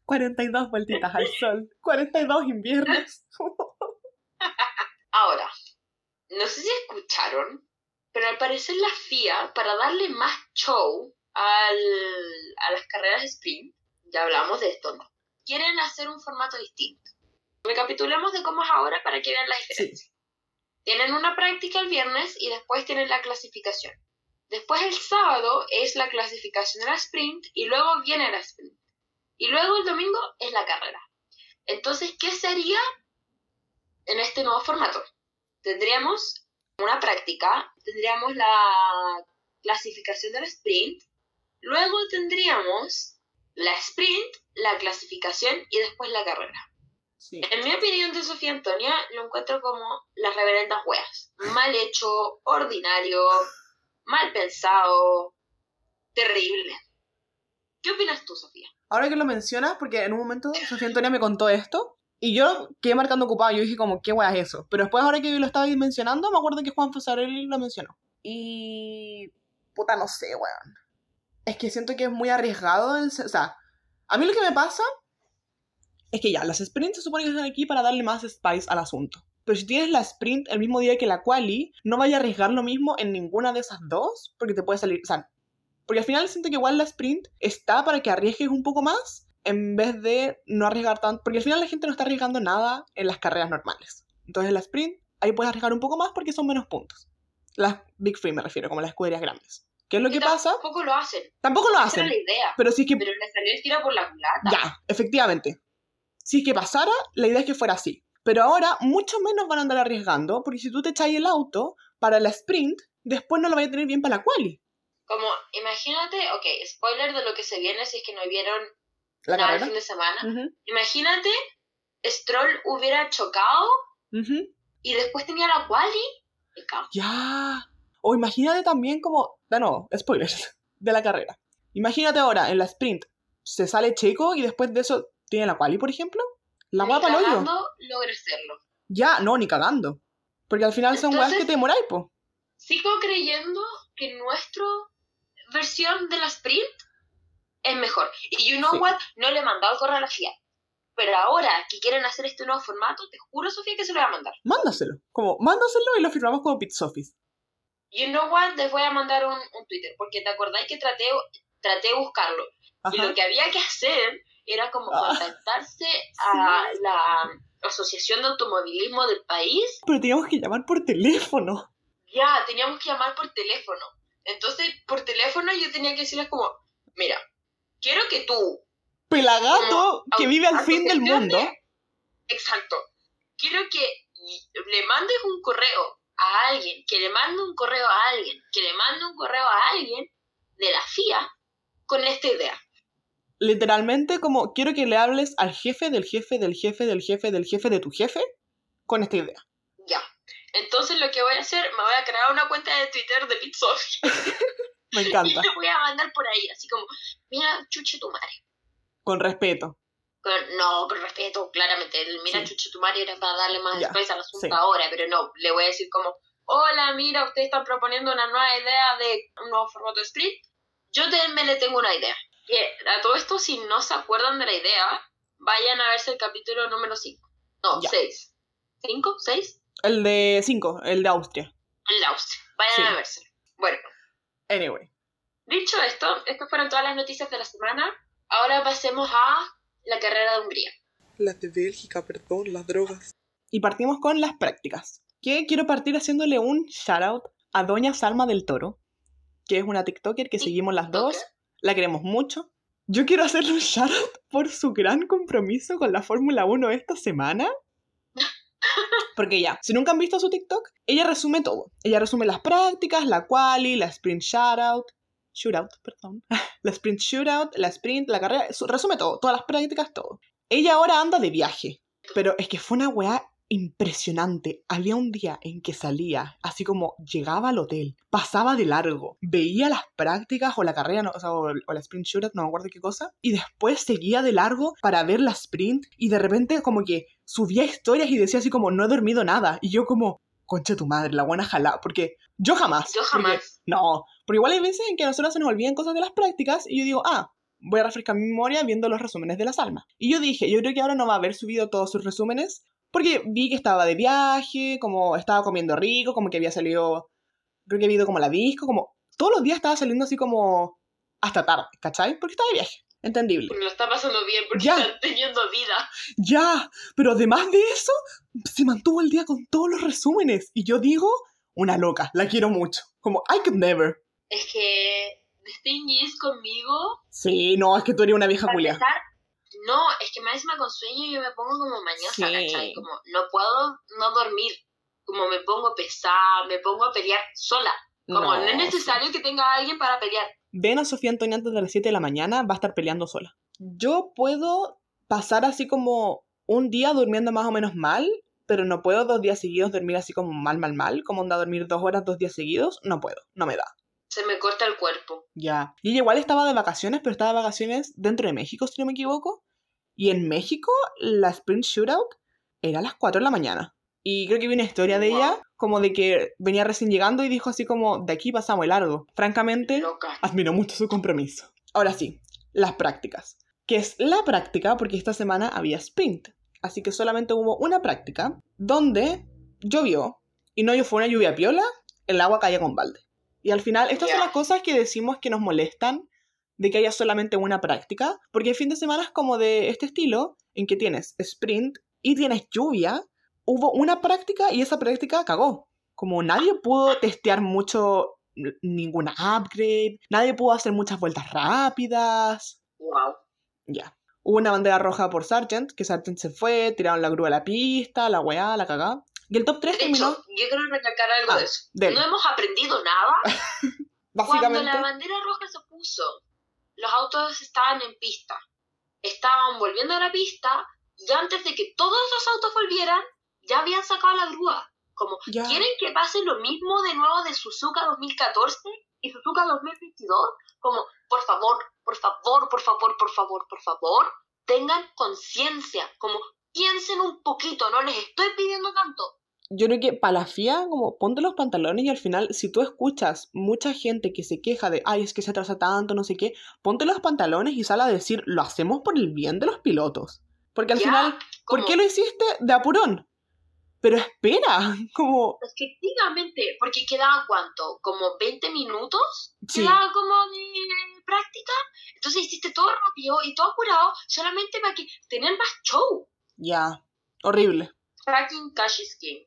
42 vueltitas al sol. 42 inviernos. Ahora, no sé si escucharon, pero al parecer la FIA, para darle más show al, a las carreras sprint, ya hablamos de esto, ¿no? Quieren hacer un formato distinto. Recapitulemos de cómo es ahora para que vean la diferencia. Tienen una práctica el viernes y después tienen la clasificación. Después el sábado es la clasificación de la sprint y luego viene la sprint. Y luego el domingo es la carrera. Entonces, ¿qué sería en este nuevo formato? Tendríamos una práctica, tendríamos la clasificación del sprint, luego tendríamos la sprint, la clasificación y después la carrera. Sí. En mi opinión de Sofía Antonia, lo encuentro como las reverendas weas. Mal hecho, ordinario, mal pensado, terrible. ¿Qué opinas tú, Sofía? Ahora que lo mencionas, porque en un momento Sofía Antonia me contó esto. Y yo quedé marcando ocupado. Yo dije como, ¿qué wea es eso? Pero después, ahora que lo estaba mencionando, me acuerdo que Juan Fosarelli lo mencionó. Y... Puta, no sé, weón. Es que siento que es muy arriesgado. se- O sea, a mí lo que me pasa es que ya, las sprints se supone que están aquí para darle más spice al asunto. Pero si tienes la sprint el mismo día que la quali, no vaya a arriesgar lo mismo en ninguna de esas dos, porque te puede salir... O sea, porque al final siento que igual la sprint está para que arriesgues un poco más en vez de no arriesgar tanto. Porque al final la gente no está arriesgando nada en las carreras normales. Entonces en la sprint ahí puedes arriesgar un poco más porque son menos puntos. Las Big Free me refiero, como las escuderías grandes. ¿Qué es lo Y que pasa? Tampoco lo hacen. Tampoco lo Esa hacen. era la idea. Pero si es que Pero le salió el tiro por la culata. ya, efectivamente. Si es que pasara, la idea es que fuera así. Pero ahora mucho menos van a andar arriesgando, porque si tú te echas el auto para la sprint, después no lo vaya a tener bien para la quali. Como, imagínate, ok, spoiler de lo que se viene si es que no vieron La nada el fin de semana. Imagínate, Stroll hubiera chocado y después tenía la quali. Ya. O imagínate también como, de nuevo, spoilers de la carrera. Imagínate ahora en la sprint se sale Checo y después de eso tiene la quali, por ejemplo. La guapa al hoyo. logra hacerlo. Ya, no, ni cagando. Porque al final son weas Entonces- que te demoráis, po. Sigo creyendo que nuestra versión de la sprint es mejor. Y you know Sí. what? No le he mandado el correo a la FIA. Pero ahora que quieren hacer este nuevo formato, te juro, Sofía, que se lo voy a mandar. Mándaselo. Como, mándaselo y lo firmamos como Pit Office. You know what? Les voy a mandar un, un Twitter. Porque te acordáis que traté, traté de buscarlo. Y Ajá. lo que había que hacer era como Ah. contactarse a la Asociación de Automovilismo del país. Pero teníamos que llamar por teléfono. Ya, teníamos que llamar por teléfono. Entonces, por teléfono yo tenía que decirles como, mira, quiero que tú pelagato Como que vive al fin del mundo. Exacto. Quiero que le mandes un correo a alguien, que le mande un correo a alguien, que le mande un correo a alguien de la FIA con esta idea. Literalmente, como quiero que le hables al jefe del jefe del jefe del jefe del jefe de tu jefe con esta idea. Ya. Entonces lo que voy a hacer, me voy a crear una cuenta de Twitter de Sophie Me y encanta. le voy a mandar por ahí, así como, mira, chuche tu madre. Con respeto. Con- no, con respeto, claramente. El mira, Sí. chuche tu madre era para darle más después al asunto sí. ahora, pero no, le voy a decir como, hola, mira, ustedes están proponiendo una nueva idea de un nuevo formato de split. Yo también le tengo una idea. Que a todo esto, si no se acuerdan de la idea, vayan a verse el capítulo número 5. No, Ya. 6. ¿5? ¿6? El de 5, el de Austria. En la Austria. Vayan Sí. a verse. Bueno, Anyway. dicho esto, estas fueron todas las noticias de la semana. Ahora pasemos a la carrera de Hungría. Las de Bélgica, perdón, las drogas. Y partimos con las prácticas. Que quiero partir haciéndole un shout out a Doña Salma del Toro, que es una TikToker que seguimos las dos, la queremos mucho. Yo quiero hacerle un shout out por su gran compromiso con la Fórmula 1 esta semana. Porque ya, si nunca han visto su TikTok, ella resume todo. Ella resume las prácticas, la quali, la sprint shootout, shootout, perdón, la sprint shootout, la sprint, la carrera, su- resume todo, todas las prácticas, todo. Ella ahora anda de viaje, pero es que fue una weá impresionante. Había un día en que salía, así como llegaba al hotel, pasaba de largo, veía las prácticas o la carrera, no, o, o, o la sprint shootout, no me acuerdo qué cosa, y después seguía de largo para ver la sprint y de repente como que subía historias y decía así como no he dormido nada y yo como concha tu madre, la buena jalá, porque yo jamás. Yo porque- jamás. no, porque igual hay veces en que a nosotros se nos olvidan cosas de las prácticas y yo digo, ah, voy a refrescar mi memoria viendo los resúmenes de las almas. Y yo dije, yo creo que ahora no va a haber subido todos sus resúmenes porque vi que estaba de viaje, como estaba comiendo rico, como que había salido, creo que había ido como a la disco, como todos los días estaba saliendo así como hasta tarde, ¿cachai? Porque estaba de viaje. Entendible. Porque lo está pasando bien, porque Ya. está teniendo vida. Ya, pero además de eso, se mantuvo el día con todos los resúmenes. Y yo digo, una loca, la quiero mucho. Como, I could never. Es que is conmigo, Sí, no, es que tú eres una vieja culia. empezar, no, es que más encima con sueño yo me pongo como mañosa, Sí. ¿cachai? Como no puedo no dormir, como me pongo pesada, me pongo a pelear sola. Como no, es necesario que tenga alguien para pelear. Ven a Sofía Antonia antes de las 7 de la mañana, va a estar peleando sola. Yo puedo pasar así como un día durmiendo más o menos mal, pero no puedo dos días seguidos dormir así como mal, mal, mal, como onda dormir dos horas dos días seguidos, no puedo, no me da. Se me corta el cuerpo. Ya. Y ella igual estaba de vacaciones, pero estaba de vacaciones dentro de México, si no me equivoco. Y en México, la Sprint Shootout era a las 4 de la mañana. Y creo que vi una historia de Wow. ella, como de que venía recién llegando y dijo así como, de aquí pasamos el largo. Francamente, Loca. admiro mucho su compromiso. Ahora sí, las prácticas. Que es la práctica porque esta semana había sprint. Así que solamente hubo una práctica donde llovió. Y no fue una lluvia piola, el agua caía con balde. Y al final, estas son las cosas que decimos que nos molestan de que haya solamente una práctica. Porque el fin de semana es como de este estilo, en que tienes sprint y tienes lluvia. Hubo una práctica y esa práctica cagó. Como nadie pudo testear mucho ninguna upgrade, nadie pudo hacer muchas vueltas rápidas. Wow. Ya. Hubo una bandera roja por Sargent, que Sargent se fue, tiraron la grúa a la pista, la weá, la cagá. Y el top 3 De terminó, hecho, yo quiero recalcar algo Ah, de eso. dele. No hemos aprendido nada. Cuando básicamente. la bandera roja se puso, los autos estaban en pista. Estaban volviendo a la pista y antes de que todos los autos volvieran, ya habían sacado la grúa. Como, Ya. ¿quieren que pase lo mismo de nuevo de Suzuka 2014 y Suzuka 2022? Como, por favor, por favor, por favor, por favor, por favor, tengan conciencia. Como, piensen un poquito, no les estoy pidiendo tanto. Yo creo que para la FIA, como ponte los pantalones y al final, si tú escuchas mucha gente que se queja de, ay, es que se atrasa tanto, no sé qué, ponte los pantalones y sal a decir, lo hacemos por el bien de los pilotos. Porque al Ya, final, ¿por qué lo hiciste de apurón? Pero espera, como, Efectivamente, porque quedaba cuánto, como 20 minutos, sí, quedaba como de práctica, entonces hiciste todo rápido y todo apurado solamente para que tener más show. ya, horrible. Fucking Cash is King.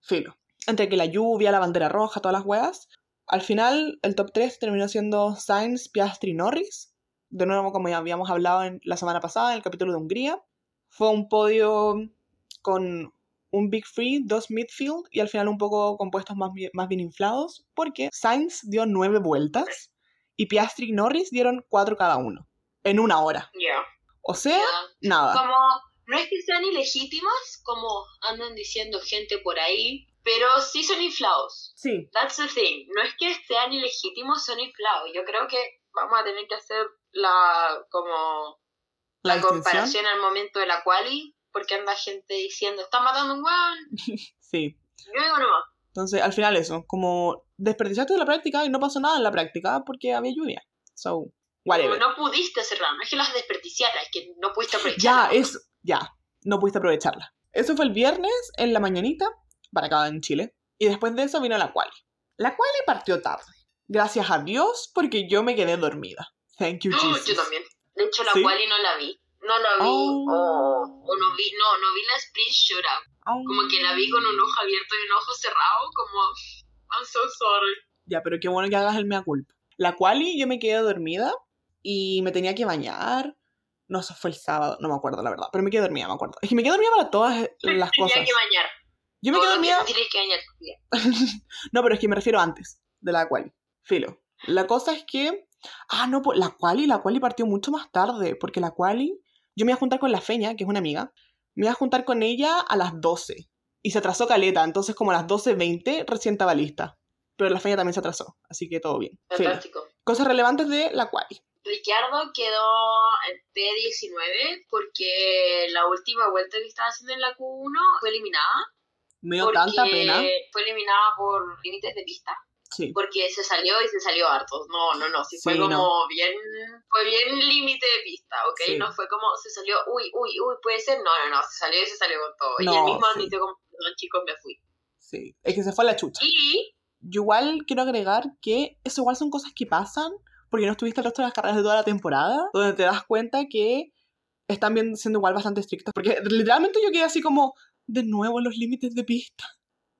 filo. Entre que la lluvia, la bandera roja, todas las weas. Al final, el top 3 terminó siendo Sainz, Piastri Norris. de nuevo como ya habíamos hablado en la semana pasada en el capítulo de Hungría. Fue un podio con un Big Free, dos midfield y al final un poco compuestos más, más bien inflados, porque Sainz dio nueve vueltas y Piastri y Norris dieron cuatro cada uno, en una hora. O sea, nada. Como, no es que sean ilegítimas, como andan diciendo gente por ahí, pero sí son inflados. Sí. That's the thing. No es que sean ilegítimos, son inflados. Yo creo que vamos a tener que hacer la, como, La la comparación al momento de la quali, porque anda gente diciendo, está matando un weón. Sí. Yo digo nomás. Entonces, al final eso, como desperdiciaste la práctica y no pasó nada en la práctica porque había lluvia. So, whatever. Como no pudiste hacerla, no es que las desperdiciaras, es que no pudiste Ya, aprovecharla. es, ya, no pudiste aprovecharla. Eso fue el viernes en la mañanita, para acá en Chile. Y después de eso vino la quali. La quali partió tarde. Gracias a Dios, porque yo me quedé dormida. Thank you, No, Jesus. yo también. De hecho, la ¿Sí? quali no la vi. No la vi. Oh. O, o no vi, no, no vi la sprint shootout. Au. Como que la vi con un ojo abierto y un ojo cerrado, como, I'm so sorry. Ya, pero qué bueno que hagas el mea culpa. La quali yo me quedé dormida y me tenía que bañar. No, eso fue el sábado, no me acuerdo la verdad, pero me quedé dormida, me acuerdo. Es que me quedé dormida para todas las Tenía cosas. que bañar. Yo me quedé dormida que bañar. No, pero es que me refiero antes de la quali. Filo. La cosa es que. Ah, no, pues la quali, la quali partió mucho más tarde. Porque la quali. Yo me iba a juntar con la Feña, que es una amiga. Me iba a juntar con ella a las 12. Y se atrasó caleta. Entonces, como a las 12.20 recién estaba lista. Pero la Feña también se atrasó. Así que todo bien. Fantástico. Cosas relevantes de la quali. Ricciardo quedó en P19 porque la última vuelta que estaba haciendo en la Q1 fue eliminada. Me dio tanta pena. Fue eliminada por límites de pista. Sí. Porque se salió y se salió harto. No, no, no. Sí, fue Sí, como no. bien. Fue bien límite de pista, ¿ok? Sí. No fue como se salió, uy, uy, uy, puede ser. No, no, no. Se salió y se salió con todo. y No, el mismo sí. admitió como, perdón, chicos, me fui. Sí. Es que se fue a la chucha. Y Yo igual quiero agregar que eso igual son cosas que pasan porque no estuviste el resto de las carreras de toda la temporada, donde te das cuenta que están bien siendo igual bastante estrictos. Porque literalmente yo quedé así como, de nuevo los límites de pista.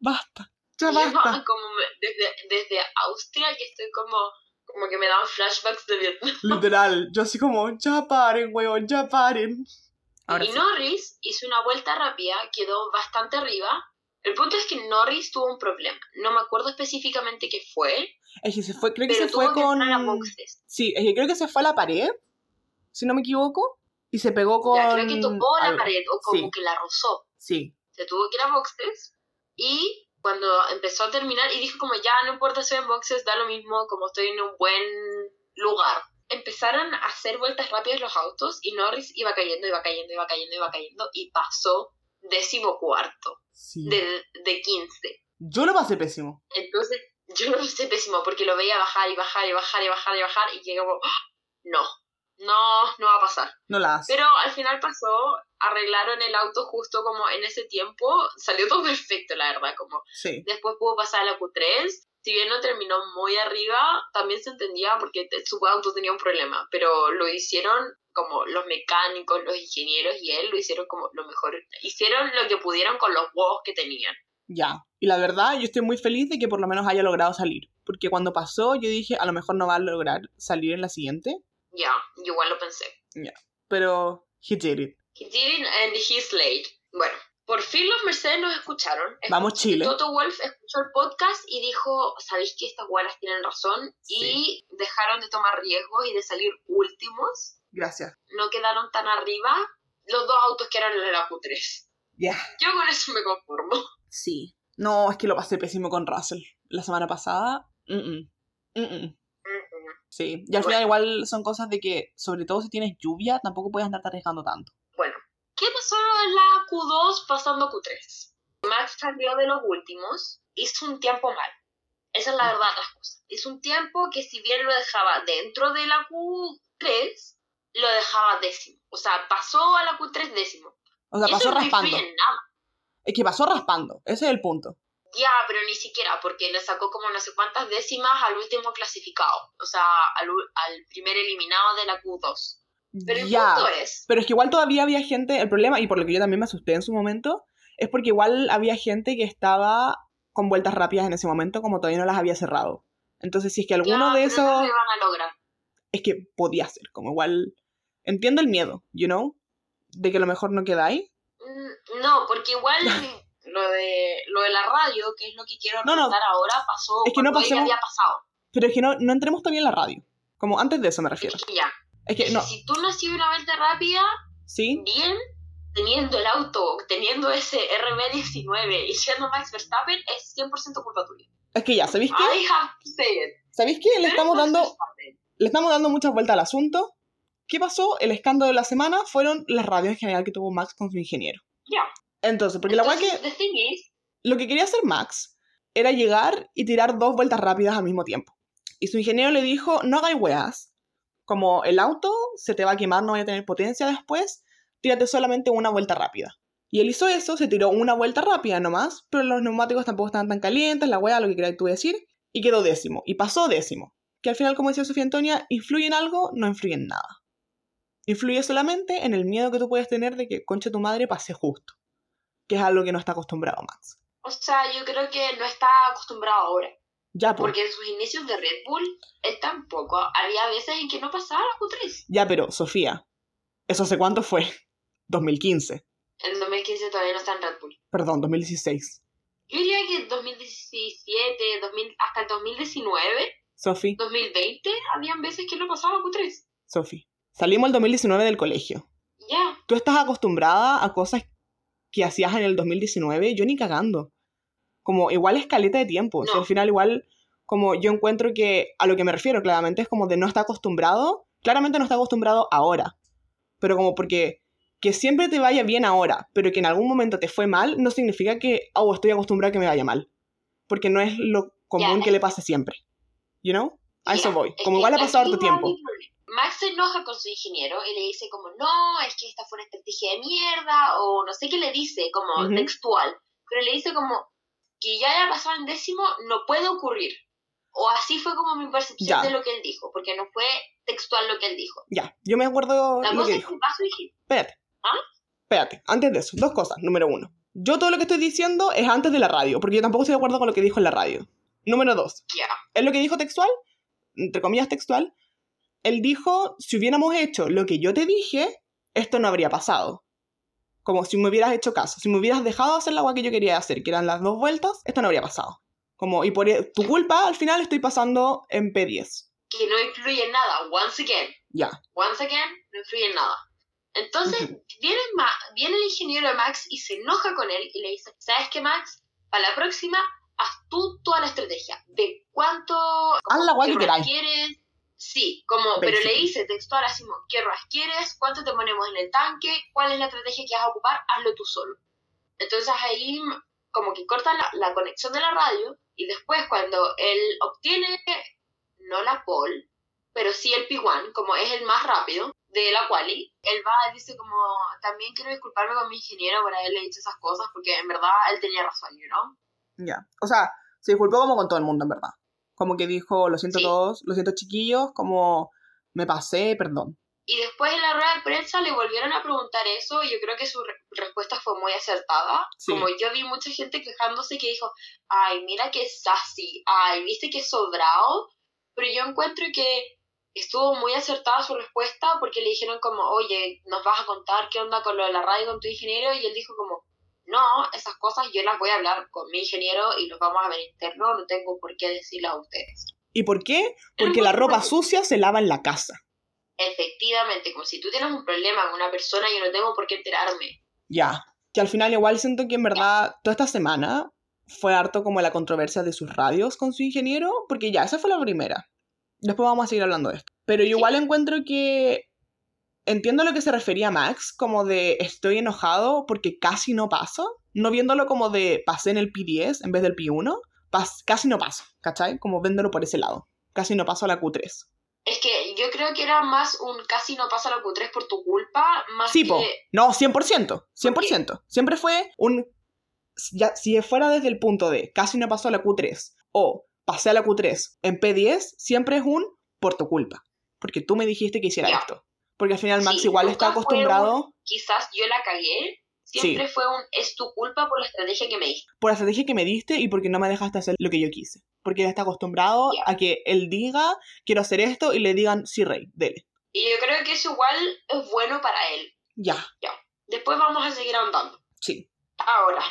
Basta. Ya yo basta. como me- desde, desde Austria que estoy como, como que me dan flashbacks de Vietnam. Literal. Yo así como, ya paren, weón, ya paren. Ahora y sí. Norris hizo una vuelta rápida, quedó bastante arriba. El punto es que Norris tuvo un problema. No me acuerdo específicamente qué fue, Es que se fue, creo que pero se fue tuvo que con... a boxes. Sí, es que creo que se fue a la pared, si no me equivoco, y se pegó con... Ya, creo que tocó la pared o como Sí. que la rozó. Sí, Se tuvo que ir a boxes y cuando empezó a terminar y dijo como ya no importa si en boxes, da lo mismo como estoy en un buen lugar. Empezaron a hacer vueltas rápidas los autos y Norris iba cayendo, iba cayendo, iba cayendo, iba cayendo y pasó décimo cuarto sí. de, de 15. Yo lo pasé pésimo. Entonces yo lo pasé pésimo porque lo veía bajar y bajar y bajar y bajar y bajar y llegué como, ¡Ah! no, no, no va a pasar. No la hace. Pero al final pasó, arreglaron el auto justo como en ese tiempo, salió todo perfecto, la verdad, como Sí. después pudo pasar a la Q3, si bien no terminó muy arriba, también se entendía porque su auto tenía un problema, pero lo hicieron como los mecánicos, los ingenieros y él lo hicieron como lo mejor, hicieron lo que pudieron con los huevos que tenían. Ya. Y la verdad, yo estoy muy feliz de que por lo menos haya logrado salir. Porque cuando pasó, yo dije, a lo mejor no va a lograr salir en la siguiente. Ya, yo igual lo pensé. Pero he did it. He did it and he's late. Bueno, por fin los Mercedes nos escucharon. Vamos, Chile. Toto Wolf escuchó el podcast y dijo, ¿sabéis que estas gualas tienen razón? Y dejaron de tomar riesgos y de salir últimos. Gracias. No quedaron tan arriba los dos autos que eran el de la Q3. Ya. Yo con eso me conformo. Sí. No, es que lo pasé pésimo con Russell. La semana pasada. mm, mm, mm. Sí. Y al final igual son cosas de que, sobre todo si tienes lluvia, tampoco puedes andarte arriesgando tanto. Bueno, ¿qué pasó en la Q2 pasando a Q3? Max salió de los últimos, hizo un tiempo mal. Esa es la verdad de las cosas. Hizo un tiempo que si bien lo dejaba dentro de la Q3, lo dejaba décimo. O sea, pasó a la Q3 décimo. O sea, Y pasó eso no raspando. en nada. Es que pasó raspando. Ese es el punto. Ya, pero ni siquiera, porque le sacó como no sé cuántas décimas al último clasificado. O sea, al, al primer eliminado de la Q2. Pero el ya. punto es, Pero es que igual todavía había gente, el problema, y por lo que yo también me asusté en su momento, es porque igual había gente que estaba con vueltas rápidas en ese momento, como todavía no las había cerrado. Entonces, si es que alguno ya, de no esos... es que podía ser, como igual entiendo el miedo, you know, de que a lo mejor no quedáis. Mm, No, porque igual lo de, lo de la radio, que es lo que quiero No, no. ahora, pasó Es que no pasemos- había pasado. Pero es que no, no entremos todavía en la radio. Como antes de eso me refiero. Es que ya. Es que no, Si tú no has sido una vuelta rápida, ¿sí? bien, teniendo el auto, teniendo ese RB19 y siendo Max Verstappen, es 100% culpa tuya. Es que ya, ¿sabéis qué? I have to say it. ¿Sabéis qué? Le Pero estamos dando, Verstappen. le estamos dando muchas vueltas al asunto. ¿Qué pasó? El escándalo de la semana fueron las radios en general que tuvo Max con su ingeniero. Ya. Entonces, porque la Entonces, que the thing is, lo que quería hacer Max era llegar y tirar dos vueltas rápidas al mismo tiempo. Y su ingeniero le dijo, no hagáis weas. Como el auto se te va a quemar, no vaya a tener potencia después, tírate solamente una vuelta rápida. Y él hizo eso, se tiró una vuelta rápida nomás, pero los neumáticos tampoco estaban tan calientes, la wea, lo que queráis tú decir, y quedó décimo. Y pasó décimo. Que al final, como decía Sofía Antonia, influye en algo, no influye en nada. Influye solamente en el miedo que tú puedes tener de que concha tu madre pase justo. Que es algo que no está acostumbrado Max. o sea, yo creo que no está acostumbrado ahora. Ya, pues. Porque en sus inicios de Red Bull, él tampoco. Había veces en que no pasaba la Q3. Ya, pero, Sofía, ¿eso hace cuánto fue? 2015. En 2015 todavía no está en Red Bull. Perdón, 2016. Yo diría que 2017, 2000, hasta el 2019, Sofi, 2020, habían veces que no pasaba Q3. Sofi. Salimos el 2019 del colegio. Ya. Tú estás acostumbrada a cosas que hacías en el 2019, yo ni cagando. Como igual escaleta de tiempo. O sea, No. al final igual, como yo encuentro que a lo que me refiero claramente es como de no estar acostumbrado. Claramente no está acostumbrado ahora. Pero como porque que siempre te vaya bien ahora, pero que en algún momento te fue mal, no significa que, oh, estoy acostumbrado a que me vaya mal. Porque no es lo común que le pase siempre. You know? A eso voy. es Como igual ha pasado harto tiempo. Max se enoja con su ingeniero y le dice como, no, es que esta fue una estrategia de mierda, o no sé qué le dice, como Ujú. textual, pero le dice como que ya haya pasado en décimo no puede ocurrir. O así fue como mi percepción Ya. de lo que él dijo, porque no fue textual lo que él dijo. Ya, yo me acuerdo La lo cosa que dijo. que va su ingeniero. Espérate. ¿Ah? Espérate, antes de eso, dos cosas. Número uno, yo todo lo que estoy diciendo es antes de la radio, porque yo tampoco estoy de acuerdo con lo que dijo en la radio. Número dos, Ya. es lo que dijo textual, entre comillas textual. Él dijo, si hubiéramos hecho lo que yo te dije, esto no habría pasado. Como si me hubieras hecho caso, si me hubieras dejado hacer la agua que yo quería hacer, que eran las dos vueltas, esto no habría pasado. Como, y por e- tu culpa, al final estoy pasando en P10. Que no influye en nada, once again. Ya. Once again, no influye en nada. Entonces, viene, Ma- viene el ingeniero Max y se enoja con él y le dice, ¿sabes qué, Max? Para la próxima, haz tú toda la estrategia. De cuánto... Haz la qué que quieres. Sí, como, pero le dice textual así, como, ¿qué ruedas quieres? ¿Cuánto te ponemos en el tanque? ¿Cuál es la estrategia que vas a ocupar? Hazlo tú solo. Entonces ahí como que corta la, la conexión de la radio y después cuando él obtiene, no la pole, pero sí el P1, como es el más rápido de la quali, él va y dice como, también quiero disculparme con mi ingeniero por haberle dicho esas cosas, porque en verdad él tenía razón, know? Ya. O sea, se disculpó como con todo el mundo, en verdad. Como que dijo, lo siento Sí. todos, lo siento chiquillos, como me pasé, perdón. Y después en la rueda de prensa le volvieron a preguntar eso y yo creo que su re- respuesta fue muy acertada. Sí. Como yo vi mucha gente quejándose que dijo, ay, mira que sassy, ay, viste que sobrado. Pero yo encuentro que estuvo muy acertada su respuesta porque le dijeron como, oye, nos vas a contar qué onda con lo de la radio con tu ingeniero y él dijo como, no, esas cosas yo las voy a hablar con mi ingeniero y los vamos a ver interno, no tengo por qué decirlas a ustedes. ¿Y por qué? Porque la ropa sucia se lava en la casa. Efectivamente, como si tú tienes un problema con una persona, yo no tengo por qué enterarme. Ya. Que al final igual siento que en verdad toda esta semana fue harto como la controversia de sus radios con su ingeniero, porque ya, esa fue la primera. Después vamos a seguir hablando de esto. Pero yo igual encuentro que entiendo a lo que se refería Max, como de estoy enojado porque casi no paso, no viéndolo como de pasé en el P10 en vez del P1, pas- casi no paso, ¿cachai? Como véndolo por ese lado. Casi no paso a la Q3. Es que yo creo que era más un casi no pasa la Q3 por tu culpa, más Sí, que... po. No, 100%. 100%. Siempre fue un... Ya, si fuera desde el punto de casi no pasó a la Q3 o pasé a la Q3 en P10, siempre es un por tu culpa. Porque tú me dijiste que hiciera esto. Porque al final Max Sí, igual está acostumbrado... Quizás yo la cagué, siempre fue un es tu culpa por la estrategia que me diste. Por la estrategia que me diste y porque no me dejaste hacer lo que yo quise. Porque él está acostumbrado Ya. a que él diga, quiero hacer esto, y le digan, sí, rey, dele. Y yo creo que eso igual es bueno para él. Ya, Después vamos a seguir ahondando. sí. Ahora,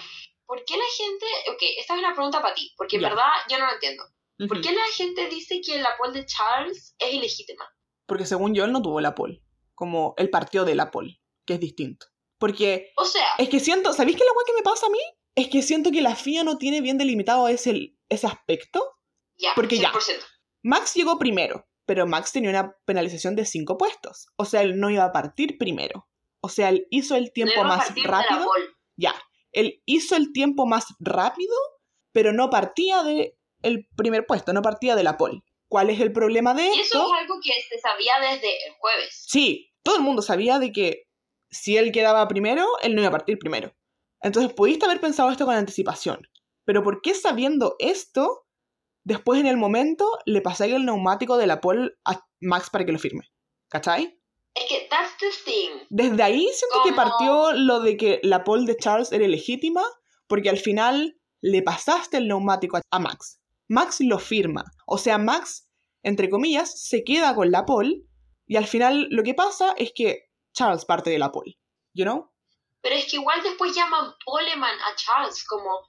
¿por qué la gente... Ok, esta es una pregunta para ti, porque en Ya. verdad yo no lo entiendo. ¿Por Ujú. qué la gente dice que la pole de Charles es ilegítima? Porque según yo, él no tuvo la pole. Como él partió de la pole, que es distinto. Porque O sea, es que siento, ¿sabéis qué es la que me pasa a mí? Es que siento que la FIA no tiene bien delimitado ese, ese aspecto. ya, porque ya. 100%. Max llegó primero, pero Max tenía una penalización de 5 puestos. O sea, él no iba a partir primero. O sea, él hizo el tiempo No más rápido. Ya, él hizo el tiempo más rápido, pero no partía de el primer puesto, no partía de la pole. ¿Cuál es el problema de Y esto? eso es algo que se sabía desde el jueves. Sí, todo el mundo sabía de que si él quedaba primero, él no iba a partir primero. Entonces pudiste haber pensado esto con anticipación. Pero ¿por qué sabiendo esto, después en el momento le pasé el neumático de la pole a Max para que lo firme? ¿Cachai? Es que that's the thing. Desde ahí siento que partió lo de que la pole de Charles era legítima, porque al final le pasaste el neumático a Max. Max lo firma. O sea, Max, entre comillas, se queda con la pole, y al final lo que pasa es que Charles parte de la pole. ¿You know? Pero es que igual después llaman poleman a Charles como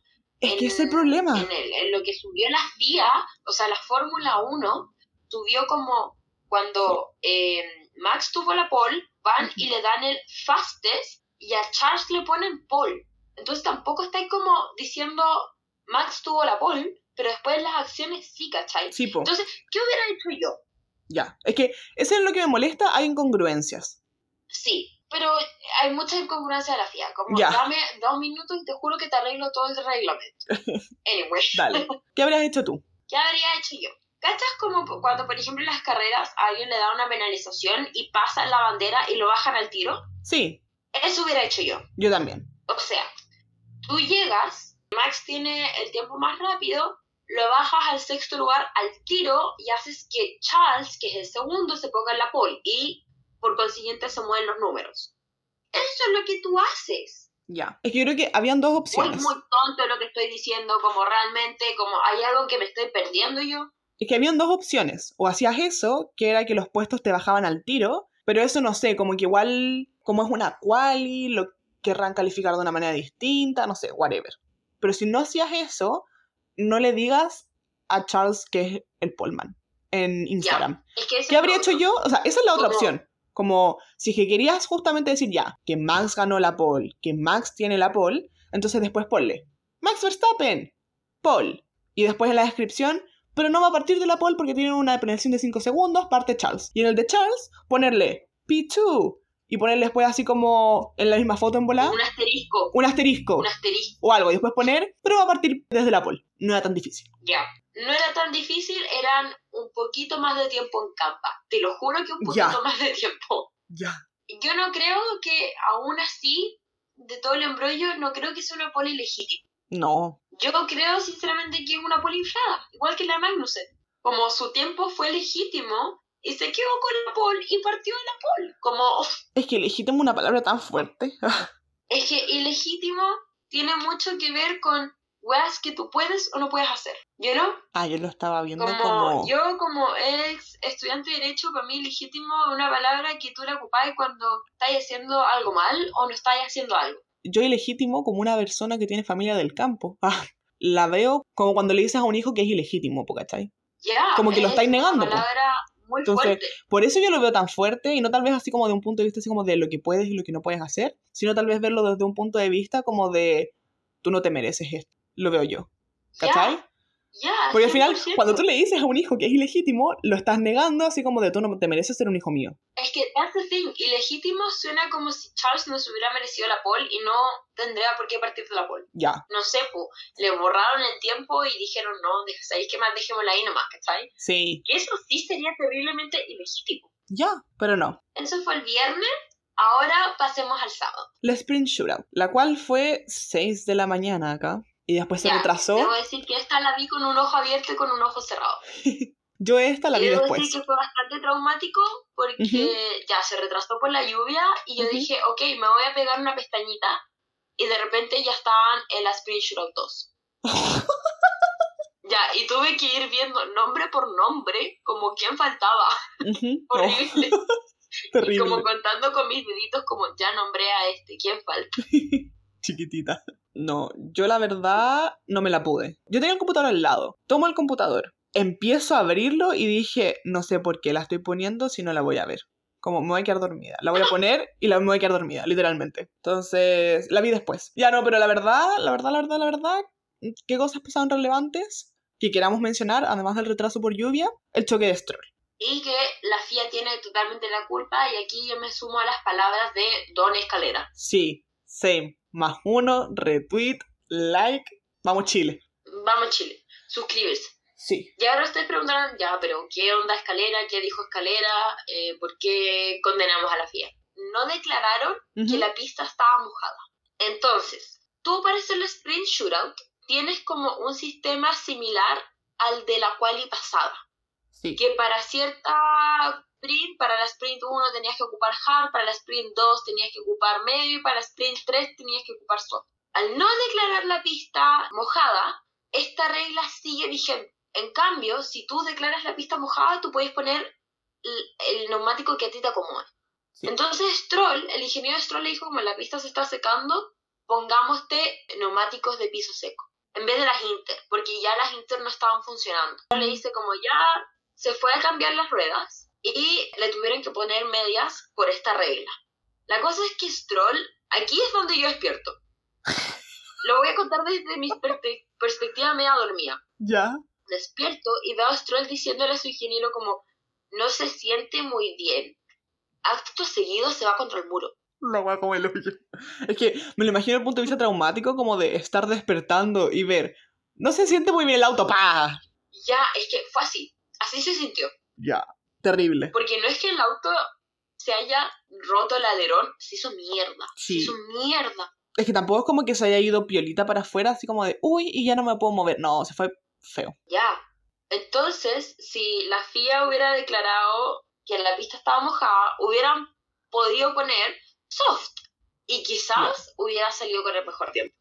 Es en- que es el problema. En, el- en lo que subió la FIA, o sea, la Fórmula 1, subió como cuando eh, Max tuvo la pole, van y le dan el fastest y a Charles le ponen pole. Entonces tampoco estáis como diciendo Max tuvo la pole, pero después las acciones sí, ¿cachai? Sí, po. Entonces, ¿qué hubiera hecho yo? Ya. Es que eso es lo que me molesta, hay incongruencias. Sí, pero hay muchas incongruencias de la FIA. Como Ya. dame dos minutos y te juro que te arreglo todo el reglamento. Anyway. Dale. ¿Qué habrías hecho tú? ¿Qué habría hecho yo? ¿Cachas como cuando, por ejemplo, en las carreras a alguien le da una penalización y pasan la bandera y lo bajan al tiro? Sí, Eso hubiera hecho yo. yo también. O sea, tú llegas, Max tiene el tiempo más rápido, lo bajas al sexto lugar al tiro y haces que Charles, que es el segundo, se ponga en la pole y por consiguiente se mueven los números. Eso es lo que tú haces. Ya. Es que yo creo que habían dos opciones. muy tonto lo que estoy diciendo, como realmente, como hay algo que me estoy perdiendo yo. Es que habían dos opciones. O hacías eso, que era que los puestos te bajaban al tiro, pero eso no sé, como que igual, como es una quali, lo querrán calificar de una manera distinta, no sé, whatever. Pero si no hacías eso, no le digas a Charles que es el Polman en Instagram. Es que ¿Qué habría hecho yo? O sea, esa es la otra opción. Como si que querías justamente decir ya, que Max ganó la pole, que Max tiene la pole, entonces después ponle Max Verstappen, pole. Y después en la descripción, pero no va a partir de la pole porque tiene una penalización de 5 segundos, parte Charles. Y en el de Charles, ponerle P2 y ponerle después así como en la misma foto en volada, Un asterisco. un asterisco Un asterisco. o algo. Y después poner, pero va a partir desde la pole. No era tan difícil. Ya. No era tan difícil, eran un poquito más de tiempo en campa. Te lo juro que un poquito Ya. más de tiempo. Ya. Yo no creo que aún así, de todo el embrollo, no creo que sea una poli legítima. No. Yo creo sinceramente que es una poli inflada, igual que la Magnussen. Como su tiempo fue legítimo y se quedó con la pole y partió de la pole. Como Es que legítimo una palabra tan fuerte. es que ilegítimo tiene mucho que ver con weas que tú puedes o no puedes hacer. ¿Yo no? ah, yo lo estaba viendo Como, como... yo como ex estudiante de derecho, para mí legítimo es una palabra que tú la ocupás cuando estás haciendo algo mal o no estás haciendo algo. yo ilegítimo como una persona que tiene familia del campo. Ah, la veo como cuando le dices a un hijo que es ilegítimo, ¿cachai? Ya. Como que lo es estáis negando, palabra muy Entonces, fuerte. Por eso yo lo veo tan fuerte y no tal vez así como de un punto de vista así como de lo que puedes y lo que no puedes hacer, sino tal vez verlo desde un punto de vista como de tú no te mereces esto. Lo veo yo. ¿Cachai? Porque al final, 100%. cuando tú le dices a un hijo que es ilegítimo, lo estás negando así como de tú no te mereces ser un hijo mío. Es que that's the thing. Ilegítimo suena como si Charles no se hubiera merecido la pole y no tendría por qué partir de la pole. Ya, No sé, pues, le borraron el tiempo y dijeron, no, ¿sabéis qué más? Dejémosla ahí nomás, ¿cachai? sí, Que eso sí sería terriblemente ilegítimo. ya, pero no. Eso fue el viernes. Ahora pasemos al sábado. La Sprint Shootout, la cual fue 6 de la mañana acá y después se Ya, retrasó. Debo decir que esta la vi con un ojo abierto y con un ojo cerrado. Yo esta la y vi debo después. decir que fue bastante traumático porque Ujú. ya se retrasó por la lluvia y yo Ujú. dije, ok, me voy a pegar una pestañita y de repente ya estaban en la Sprint Shootout 2. ya, y tuve que ir viendo nombre por nombre, como quién faltaba. Ujú. Oh, Horrible. Y terrible. como contando con mis deditos, como ya nombré a este, ¿quién falta? Chiquitita. No, yo la verdad no me la pude. Yo tenía el computador al lado. Tomo el computador, empiezo a abrirlo y dije, no sé por qué la estoy poniendo si no la voy a ver. Como me voy a quedar dormida. La voy a poner y la me voy a quedar dormida, literalmente. Entonces, la vi después. Ya no, pero la verdad, la verdad, la verdad, la verdad, ¿qué cosas pasaron relevantes que queramos mencionar, además del retraso por lluvia? El choque de Stroll. Y que la FIA tiene totalmente la culpa, y aquí yo me sumo a las palabras de Don Escalera. Sí, same. Más uno, retweet, like. Vamos, Chile. Vamos, Chile, suscribirse. Sí. Y ahora ustedes preguntarán, ya, pero ¿qué onda Escalera? ¿Qué dijo Escalera? Eh, ¿Por qué condenamos a la FIA? No declararon que la pista estaba mojada. Entonces, tú para hacer el sprint shootout tienes como un sistema similar al de la quali pasada. Sí. Que para cierta sprint, para la sprint 1 tenías que ocupar hard, para la sprint 2 tenías que ocupar medio y para la sprint 3 tenías que ocupar soft. Al no declarar la pista mojada, esta regla sigue vigente. En cambio, si tú declaras la pista mojada, tú puedes poner el, neumático que a ti te acomode. Sí. Entonces Stroll, el ingeniero Stroll le dijo, como la pista se está secando, pongámoste neumáticos de piso seco, en vez de las Inter, porque ya las Inter no estaban funcionando. Le dice como ya se fue a cambiar las ruedas y le tuvieron que poner medias por esta regla. La cosa es que Stroll, aquí es donde yo despierto. Lo voy a contar desde mi perspe- perspectiva media dormida Ya. despierto y veo a Stroll diciéndole a su ingeniero como no se siente muy bien. Acto seguido se va contra el muro. La wea como el hoyo. Es que me lo imagino desde el punto de vista traumático, como de estar despertando y ver. No se siente muy bien el auto, pa. Ya, es que fue así. Así se sintió. Ya. Terrible. Porque no es que el auto se haya roto el alerón, se hizo mierda. Sí. Se hizo mierda. Es que tampoco es como que se haya ido piolita para afuera, así como de, uy, y ya no me puedo mover. No, se fue feo. Ya. Entonces, si la FIA hubiera declarado que la pista estaba mojada, hubieran podido poner soft. Y quizás hubiera salido con el mejor tiempo.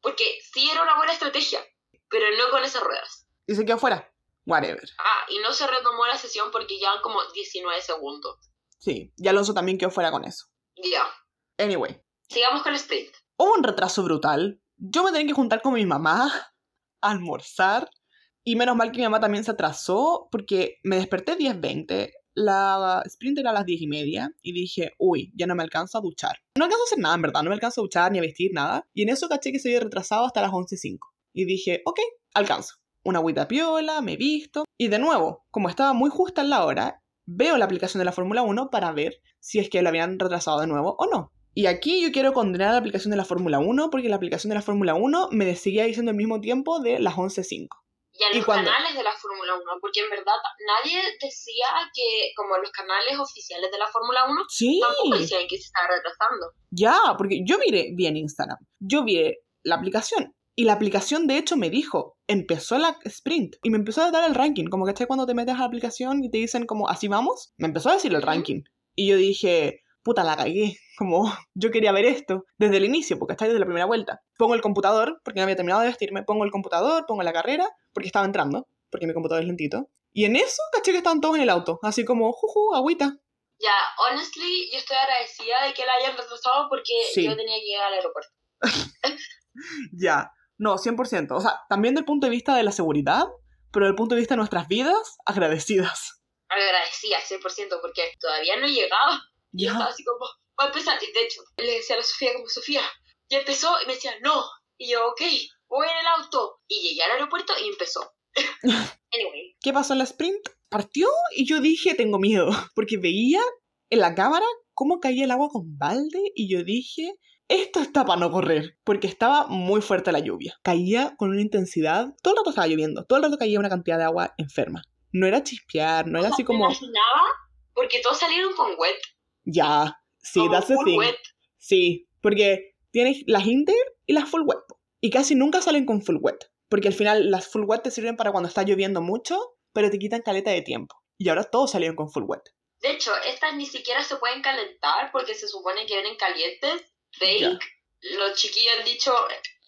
Porque sí era una buena estrategia, pero no con esas ruedas. Y se quedó fuera. Whatever. Ah, y no se retomó la sesión porque llevan como 19 segundos. Sí. Y Alonso también quedó fuera con eso. Ya. Anyway. Sigamos con el sprint. Hubo un retraso brutal. Yo me tenía que juntar con mi mamá a almorzar. Y menos mal que mi mamá también se atrasó porque me desperté 10.20. La sprint era a las 10 y media. Y dije, uy, ya no me alcanzo a duchar. No alcanzo a hacer nada, en verdad. No me alcanzo a duchar ni a vestir nada. Y en eso caché que se había retrasado hasta las 11.05. Y dije, ok, alcanzo. Una agüita piola, me visto. Y de nuevo, como estaba muy justa en la hora, veo la aplicación de la Fórmula 1 para ver si es que lo habían retrasado de nuevo o no. Y aquí yo quiero condenar la aplicación de la Fórmula 1 porque la aplicación de la Fórmula 1 me seguía diciendo el mismo tiempo de las 11.05. Y a ¿Y los cuándo? canales de la Fórmula 1, porque en verdad nadie decía que, como los canales oficiales de la Fórmula 1, Sí, tampoco decían que se estaba retrasando. ya, porque yo miré bien Instagram. Yo vi la aplicación. Y la aplicación, de hecho, me dijo, empezó la sprint. Y me empezó a dar el ranking. Como que cuando te metes a la aplicación y te dicen como, así vamos. Me empezó a decir el ranking. Y yo dije, puta, la cagué. Como, yo quería ver esto desde el inicio, porque está desde la primera vuelta. Pongo el computador, porque no había terminado de vestirme. Pongo el computador, pongo la carrera, porque estaba entrando, porque mi computador es lentito. Y en eso, caché que estaban todos en el auto. Así como, juju, agüita. Ya, honestly, yo estoy agradecida de que la hayan retrasado porque Sí. yo tenía que llegar al aeropuerto. Ya. No, 100%. O sea, también del punto de vista de la seguridad, pero del punto de vista de nuestras vidas, agradecidas. Agradecida, 100%, porque todavía no he llegado. Y yo estaba así como, va a empezar. Y de hecho, le decía a la Sofía como, Sofía, ya empezó. Y me decía, no. Y yo, ok, voy en el auto. Y llegué al aeropuerto y empezó. anyway, ¿Qué pasó en la sprint? Partió y yo dije, tengo miedo, porque veía en la cámara cómo caía el agua con balde y yo dije, esto está para no correr, porque estaba muy fuerte la lluvia. Caía con una intensidad, todo el rato estaba lloviendo, todo el rato caía una cantidad de agua enferma. No era chispear, no era así me como, imaginaba, porque todos salieron con wet. ya, sí, como that's the thing. wet. Sí, porque tienes las inter y las full wet. Y casi nunca salen con full wet. Porque al final las full wet te sirven para cuando está lloviendo mucho, pero te quitan caleta de tiempo. Y ahora todos salieron con full wet. De hecho, estas ni siquiera se pueden calentar porque se supone que vienen calientes. Fake. Los chiquillos han dicho,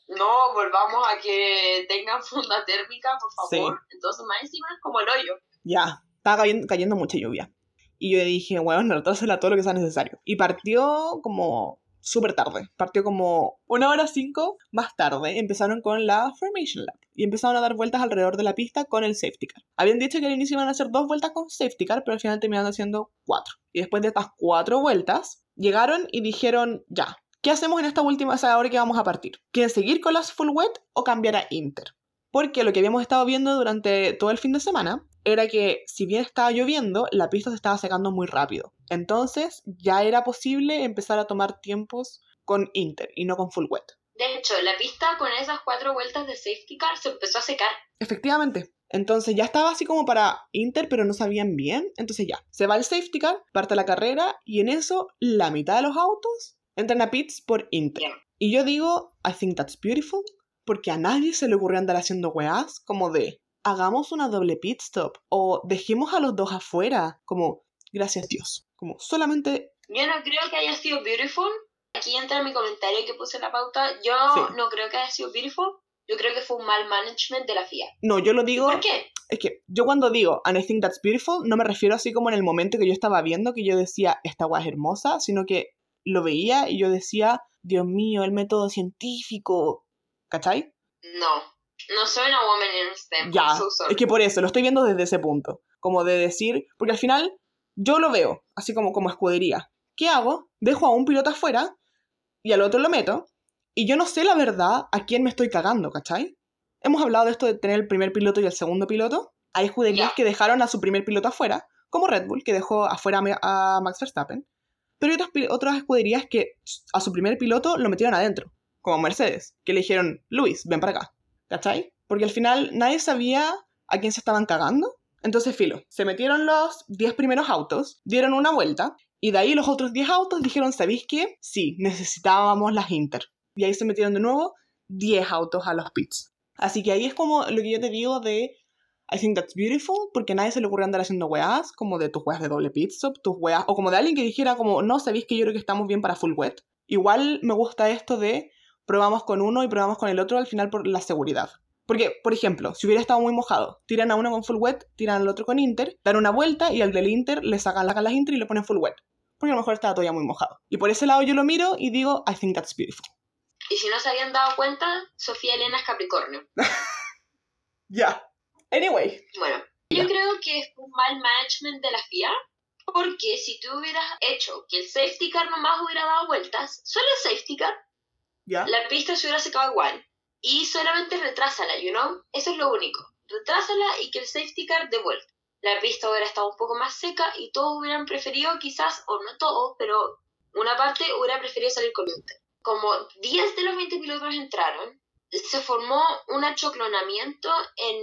no, volvamos a que tengan funda térmica, por favor. Entonces, más encima es como el hoyo. Ya, estaba cayendo, cayendo mucha lluvia. Y yo dije, bueno, retrásela todo lo que sea necesario. Y partió como súper tarde. Partió como una hora cinco más tarde. Empezaron con la Formation Lap. Y empezaron a dar vueltas alrededor de la pista con el safety car. Habían dicho que al inicio iban a hacer dos vueltas con safety car, pero al final terminaron haciendo cuatro. Y después de estas cuatro vueltas, llegaron y dijeron, ya, ¿qué hacemos en esta última hora que vamos a partir? ¿Quieren seguir con las full wet o cambiar a Inter? Porque lo que habíamos estado viendo durante todo el fin de semana era que si bien estaba lloviendo, la pista se estaba secando muy rápido. Entonces ya era posible empezar a tomar tiempos con Inter y no con full wet. De hecho, la pista con esas cuatro vueltas de safety car se empezó a secar. Efectivamente. Entonces ya estaba así como para Inter, pero no sabían bien. Entonces ya, se va el safety car, parte la carrera y en eso la mitad de los autos entran a pits por Inter. Y yo digo, I think that's beautiful, porque a nadie se le ocurrió andar haciendo weas como de hagamos una doble pit stop o dejemos a los dos afuera, como gracias Dios, como solamente... Yo no creo que haya sido beautiful. Aquí entra mi comentario que puse en la pauta. Yo no creo que haya sido beautiful. Yo creo que fue un mal management de la FIA. No, yo lo digo... ¿Por qué? Es que yo cuando digo and I think that's beautiful, no me refiero así como en el momento que yo estaba viendo que yo decía esta guay es hermosa, sino que lo veía y yo decía, Dios mío, el método científico. ¿Cachai? No, no soy una woman in STEM. Ya, es que por eso, lo estoy viendo desde ese punto. Como de decir, porque al final yo lo veo, así como como escudería. ¿Qué hago? Dejo a un piloto afuera y al otro lo meto. Y yo no sé la verdad a quién me estoy cagando, ¿cachai? Hemos hablado de esto de tener el primer piloto y el segundo piloto. Hay escuderías que dejaron a su primer piloto afuera, como Red Bull, que dejó afuera a Max Verstappen. Pero hay otras, otras escuderías que a su primer piloto lo metieron adentro, como Mercedes, que le dijeron, Luis, ven para acá. ¿Cachai? Porque al final nadie sabía a quién se estaban cagando. Entonces, filo, se metieron los 10 primeros autos, dieron una vuelta, y de ahí los otros 10 autos dijeron, ¿sabéis qué? Sí, necesitábamos las Inter. Y ahí se metieron de nuevo 10 autos a los pits. Así que ahí es como lo que yo te digo de I think that's beautiful, porque a nadie se le ocurrió andar haciendo weas, como de tus weas de doble pit stop, tus weas, o como de alguien que dijera como, no, sabéis que yo creo que estamos bien para full wet. Igual me gusta esto de probamos con uno y probamos con el otro al final por la seguridad. Porque, por ejemplo, si hubiera estado muy mojado, tiran a uno con full wet, tiran al otro con Inter, dan una vuelta y al del Inter le sacan las Inter y le ponen full wet. Porque a lo mejor estaba todavía muy mojado. Y por ese lado yo lo miro y digo, I think that's beautiful. Y si no se habían dado cuenta, Sofía Elena es Capricornio. Ya. Anyway. Bueno, yo creo que es un mal management de la FIA. Porque si tú hubieras hecho que el safety car nomás hubiera dado vueltas, solo el safety car, la pista se hubiera secado igual. Y solamente retrásala, you know? Eso es lo único. Retrásala y que el safety car de vuelta. La pista hubiera estado un poco más seca y todos hubieran preferido quizás, o no todos, pero una parte hubiera preferido salir con Inter. Como 10 de los 20 pilotos entraron, se formó un achoclonamiento en,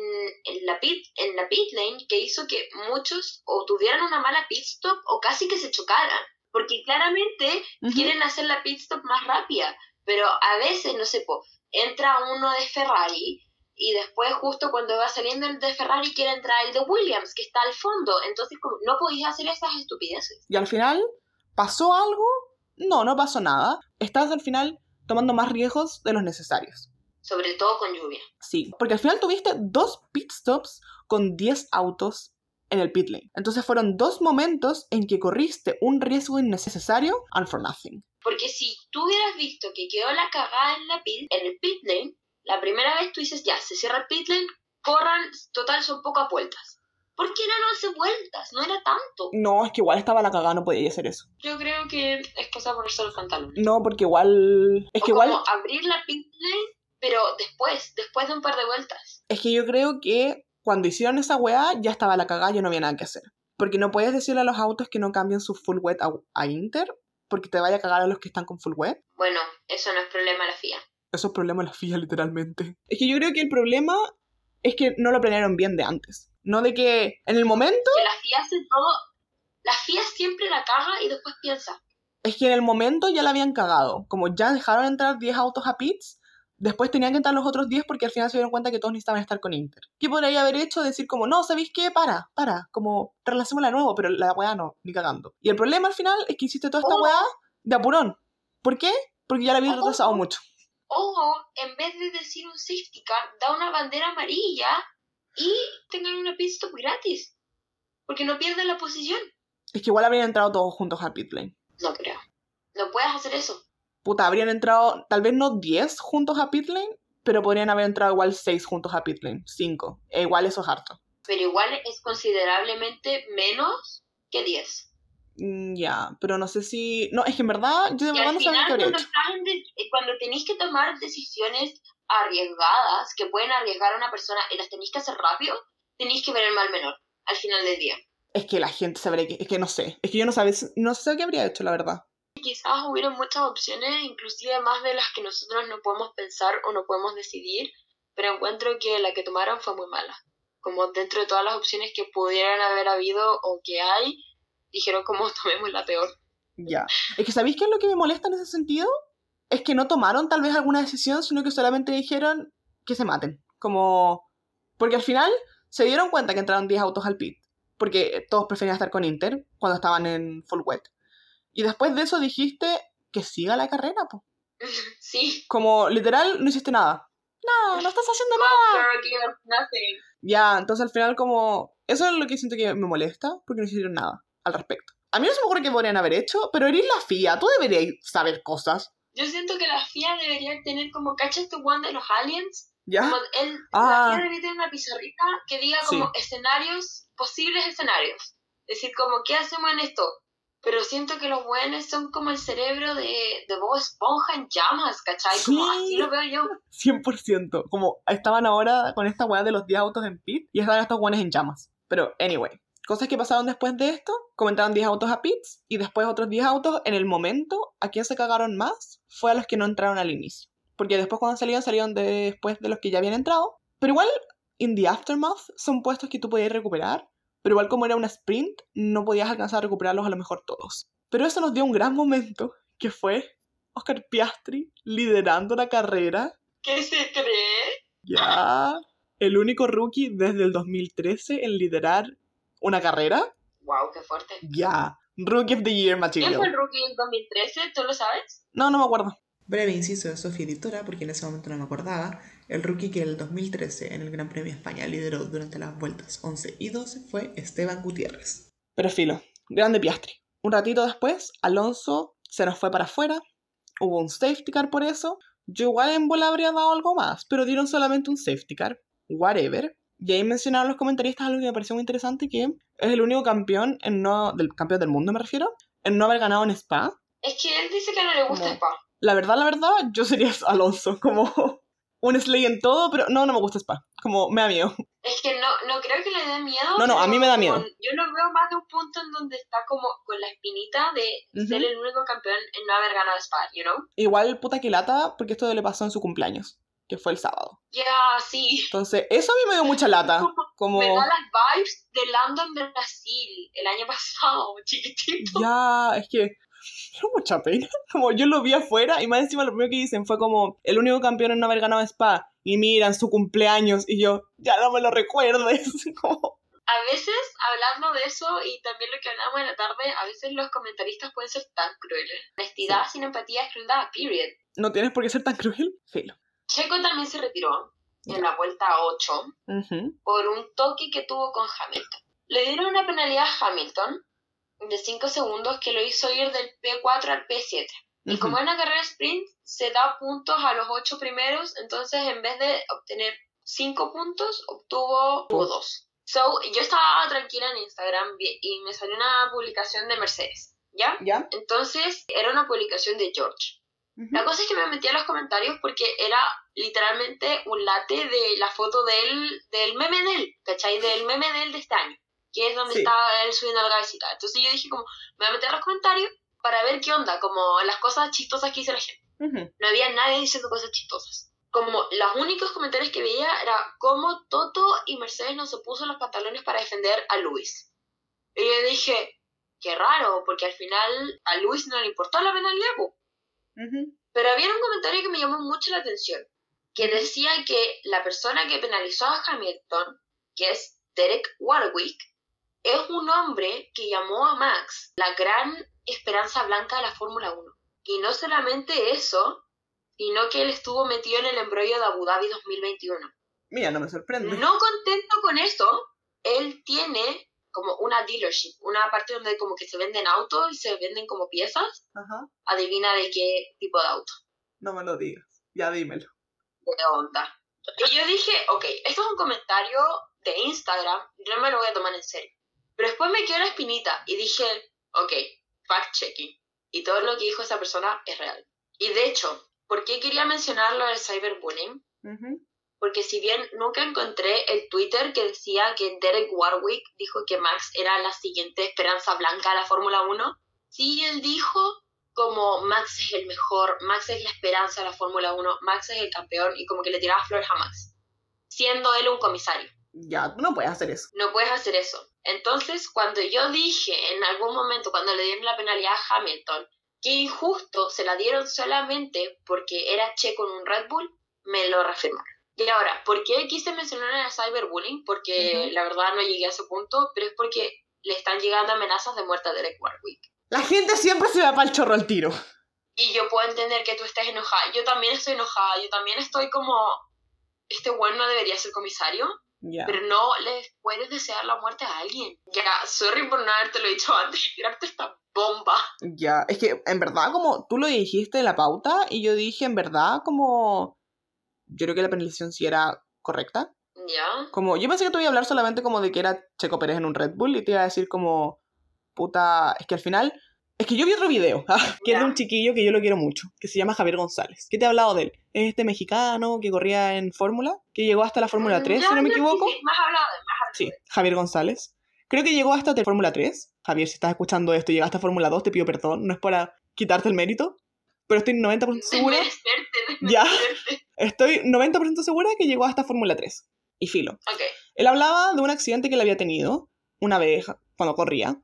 en, la pit, en la pit lane que hizo que muchos o tuvieran una mala pit stop o casi que se chocaran. Porque claramente quieren hacer la pit stop más rápida pero a veces, no sé, entra uno de Ferrari y después justo cuando va saliendo el de Ferrari quiere entrar el de Williams, que está al fondo. Entonces no podéis hacer esas estupideces. Y al final, ¿pasó algo? No, no pasó nada. Estás al final tomando más riesgos de los necesarios. Sobre todo con lluvia. Sí, porque al final tuviste dos pit stops con 10 autos en el pit lane. Entonces fueron dos momentos en que corriste un riesgo innecesario and for nothing. Porque si tú hubieras visto que quedó la cagada en, la pit, en el pit lane, la primera vez tú dices, ya, se cierra el pit lane, corran, total, son pocas vueltas. ¿Por qué eran 11 vueltas? No era tanto. No, es que igual estaba la cagada, no podía hacer eso. Yo creo que es cosa por ponerse los pantalones. No, porque igual... Es que igual... abrir la pit lane, pero después, después de un par de vueltas. Es que yo creo que cuando hicieron esa weá, ya estaba la cagada, ya no había nada que hacer. Porque no puedes decirle a los autos que no cambien su full wet a Inter, porque te vaya a cagar a los que están con full web. Bueno, eso no es problema de la FIA. Eso es problema de la FIA, literalmente. Es que yo creo que el problema es que no lo planearon bien de antes. No de que en el momento. Que la FIA hace todo. La FIA siempre la caga y después piensa. Es que en el momento ya la habían cagado. Como ya dejaron entrar 10 autos a pits, Después tenían que entrar los otros 10 porque al final se dieron cuenta que todos necesitaban estar con Inter. ¿Qué podría haber hecho? Decir como, no, ¿sabéis qué? Para, para, como, relacionémosla de nuevo, pero la weá no, ni cagando. Y el problema al final es que hiciste toda esta oh. weá de apurón. ¿Por qué? Porque ya la había Ojo. retrasado mucho. O en vez de decir un safety car, da una bandera amarilla y tengan una pit stop gratis. Porque no pierden la posición. Es que igual habrían entrado todos juntos al pit lane. No creo. No puedes hacer eso. Puta, habrían entrado, tal vez no 10 juntos a pit lane, pero podrían haber entrado igual 6 juntos a pit lane. 5. E igual eso es harto. Pero igual es considerablemente menos que 10. Mm, Ya, pero no sé si... No, es que en verdad, yo de verdad no sabía qué habría cuando, hecho. eh, cuando tenéis que tomar decisiones arriesgadas que pueden arriesgar a una persona y las tenéis que hacer rápido, tenéis que ver el mal menor al final del día. Es que la gente sabrá que... Es que no sé. Es que yo no sabía, no sé qué habría hecho, la verdad. Quizás hubieron muchas opciones, inclusive más de las que nosotros no podemos pensar o no podemos decidir, pero encuentro que la que tomaron fue muy mala. Como dentro de todas las opciones que pudieran haber habido o que hay, dijeron como tomemos la peor. Ya. Es que ¿sabéis qué es lo que me molesta en ese sentido? Es que no tomaron tal vez alguna decisión, sino que solamente dijeron que se maten. Como... Porque al final se dieron cuenta que entraron 10 autos al pit. Porque todos preferían estar con Inter cuando estaban en full wet. Y después de eso dijiste que siga la carrera, po. sí, Como literal no hiciste nada. Nada, no estás haciendo nada. Ya, entonces al final como... Eso es lo que siento que me molesta, porque no hicieron nada al respecto. A mí no se me ocurre que podrían haber hecho, pero eres la FIA, tú deberías saber cosas. Yo siento que la FIA debería tener como, ¿cachas tu one de los aliens? ¿Ya? Como el, Ah. La FIA debería tener una pizarrita que diga como escenarios, posibles escenarios. Decir como, ¿qué hacemos en esto? Pero siento que los buenos son como el cerebro de, de Bob Esponja en llamas, ¿cachai? Como Sí. así lo veo yo. 100%. Como estaban ahora con esta weá de los 10 autos en pit y estaban estos weones en llamas. Pero, anyway. Cosas que pasaron después de esto, comentaron 10 autos a pits y después otros 10 autos. En el momento, ¿a quién se cagaron más? Fue a los que no entraron al inicio. Porque después cuando salieron, salieron después de los que ya habían entrado. Pero igual, in the aftermath, son puestos que tú podías recuperar. Pero igual como era una sprint, no podías alcanzar a recuperarlos a lo mejor todos. Pero eso nos dio un gran momento, que fue Oscar Piastri liderando la carrera ¿Qué se cree? ya. El único rookie desde el 2013 en liderar una carrera. Wow, qué fuerte. Ya. Rookie of the Year ¿Quién fue material. el rookie en 2013? ¿Tú lo sabes? No, no me acuerdo. Breve inciso de Sofía Editora, porque en ese momento no me acordaba. El rookie que en el 2013 en el Gran Premio de España lideró durante las vueltas 11 y 12 fue Esteban Gutiérrez. Pero filo. Grande Piastri. Un ratito después, Alonso se nos fue para afuera. Hubo un safety car por eso. Yo igual en bola habría dado algo más, pero dieron solamente un safety car. Whatever. Y ahí mencionaron los comentaristas algo que me pareció muy interesante, que es el único campeón en no... del campeón del mundo me refiero, en no haber ganado en Spa. Es que él dice que no le gusta ¿Cómo? Spa. La verdad, la verdad, yo sería Alonso, como un Slay en todo, pero no, no me gusta Spa, como me da miedo. Es que no, no creo que le dé miedo. No, no, a mí me da miedo. con- yo lo veo más de un punto en donde está como con la espinita de ser el único campeón en no haber ganado Spa, you know? Igual puta que lata, porque esto le pasó en su cumpleaños, que fue el sábado. Ya, sí. Entonces, eso a mí me dio mucha lata, como... Me da las vibes de Landon Brasil el año pasado, chiquitito. Ya, es que mucha pena. Como yo lo vi afuera y más encima lo primero que dicen fue como el único campeón en no haber ganado Spa. Y miran su cumpleaños y yo, ya no me lo recuerdes. Como, A veces, hablando de eso y también lo que hablamos en la tarde, a veces los comentaristas pueden ser tan crueles. Honestidad sin empatía es crueldad, period. no tienes por qué ser tan cruel. Filo. Checo también se retiró en Ya. la vuelta 8 Ujú. por un toque que tuvo con Hamilton. Le dieron una penalidad a Hamilton de 5 segundos que lo hizo ir del P4 al P7. Y como es una carrera sprint, se da puntos a los 8 primeros, entonces en vez de obtener 5 puntos, obtuvo 2. So, yo estaba tranquila en Instagram y me salió una publicación de Mercedes, ¿ya? ¿Ya? Entonces, era una publicación de George. La cosa es que me metí a los comentarios porque era literalmente un late de la foto del, del meme de él, ¿cachai? Del meme de él de este año, que es donde Sí. estaba él subiendo la cabecita. Entonces yo dije como, me voy a meter a los comentarios para ver qué onda, como las cosas chistosas que dice la gente. Ujú. No había nadie diciendo cosas chistosas. Como los únicos comentarios que veía era cómo Toto y Mercedes no se puso los pantalones para defender a Luis. Y yo dije, qué raro, porque al final a Luis no le importó la penalidad, po. Ujú. Pero había un comentario que me llamó mucho la atención, que decía que la persona que penalizó a Hamilton, que es Derek Warwick, es un hombre que llamó a Max la gran esperanza blanca de la Fórmula 1. Y no solamente eso, sino que él estuvo metido en el embrollo de Abu Dhabi 2021. Mira, no me sorprende. No contento con eso, él tiene como una dealership, una parte donde como que se venden autos y se venden como piezas. Ajá. Adivina de qué tipo de auto. No me lo digas. Ya dímelo. De onda. Y yo dije, ok, esto es un comentario de Instagram, yo no me lo voy a tomar en serio. Pero después me quedó la espinita y dije, ok, fact checking. Y todo lo que dijo esa persona es real. Y de hecho, ¿por qué quería mencionar lo del cyberbullying? Porque si bien nunca encontré el Twitter que decía que Derek Warwick dijo que Max era la siguiente esperanza blanca de la Fórmula 1, sí él dijo como Max es el mejor, Max es la esperanza de la Fórmula 1, Max es el campeón y como que le tiraba flores a Max, siendo él un comisario. Ya, tú no puedes hacer eso. No puedes hacer eso. Entonces, cuando yo dije en algún momento, cuando le dieron la penalidad a Hamilton, que injusto se la dieron solamente porque era checo en un Red Bull, me lo reafirmaron. Y ahora, ¿por qué quise mencionar el cyberbullying? Porque la verdad no llegué a ese punto, pero es porque le están llegando amenazas de muerte a Derek Warwick. La gente siempre se va para el chorro al tiro. Y yo puedo entender que tú estés enojada. Yo también estoy enojada. Yo también estoy como... Este güey no debería ser comisario. Ya. Pero no le puedes desear la muerte a alguien. Ya, sorry por no haberte lo dicho antes, tirarte esta bomba. Ya, es que en verdad como tú lo dijiste en la pauta y yo dije en verdad como yo creo que la penalización sí era correcta. Ya. Como yo pensé que te iba a hablar solamente como de que era Checo Pérez en un Red Bull y te iba a decir como puta, es que al final es que yo vi otro video, que es de un chiquillo que yo lo quiero mucho, que se llama Javier González. ¿Qué te he hablado de él? Es este mexicano que corría en Fórmula, que llegó hasta la Fórmula 3, Ya, si no me equivoco. sí, Más hablado, más hablado. Sí, Javier González. Creo que llegó hasta la Fórmula 3. Javier, si estás escuchando esto y llegaste a Fórmula 2, te pido perdón. No es para quitarte el mérito. Pero estoy 90% segura. Desmerecerte, Ya. Estoy 90% segura que llegó hasta Fórmula 3. Y filo. Ok. Él hablaba de un accidente que él había tenido una vez cuando corría.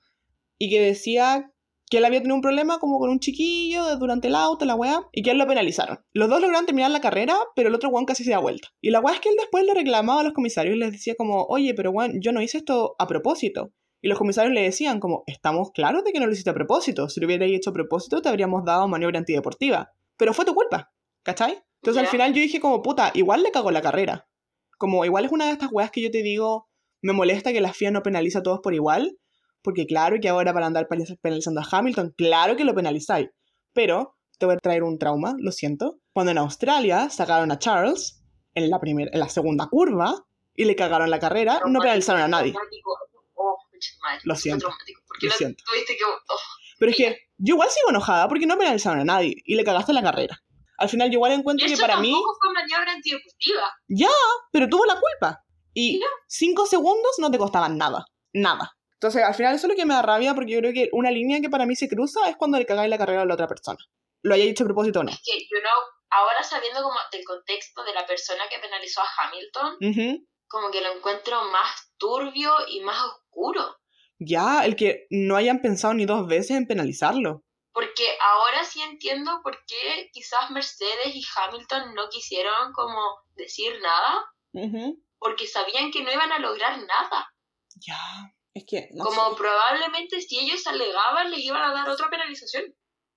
Y que decía que él había tenido un problema como con un chiquillo durante el auto, la weá, y que él lo penalizaron. Los dos lograron terminar la carrera, pero el otro weón casi se da vuelta. Y la weá es que él después le reclamaba a los comisarios y les decía como, oye, pero weón, yo no hice esto a propósito. Y los comisarios le decían como, estamos claros de que no lo hiciste a propósito. Si lo hubierais hecho a propósito, te habríamos dado maniobra antideportiva. Pero fue tu culpa, ¿cachai? Entonces al final yo dije como, puta, igual le cagó la carrera. Como igual es una de estas weas que yo te digo, me molesta que la FIA no penaliza a todos por igual, porque claro que ahora para andar penaliz- penalizando a Hamilton, claro que lo penalizáis. Pero te voy a traer un trauma, lo siento. Cuando en Australia sacaron a Charles en la, primer, en la segunda curva y le cagaron la carrera, no penalizaron a nadie. Oh. Lo siento. Lo no siento. que. oh, Pero es que yo igual sigo enojada porque no penalizaron a nadie y le cagaste la carrera. Al final yo igual encuentro que para mí... fue maniobra antideportiva. pero tuvo la culpa. Y Ya. cinco segundos no te costaban nada. Nada. Entonces, al final eso es lo que me da rabia porque yo creo que una línea que para mí se cruza es cuando le cagáis la carrera a la otra persona. Lo haya dicho a propósito o no. Es que, you know, ahora sabiendo como del contexto de la persona que penalizó a Hamilton, Ujú. como que lo encuentro más turbio y más oscuro. Ya, el que no hayan pensado ni dos veces en penalizarlo. Porque ahora sí entiendo por qué quizás Mercedes y Hamilton no quisieron como decir nada, Ujú. porque sabían que no iban a lograr nada. Ya, es que... No como sé. probablemente si ellos alegaban les iban a dar otra penalización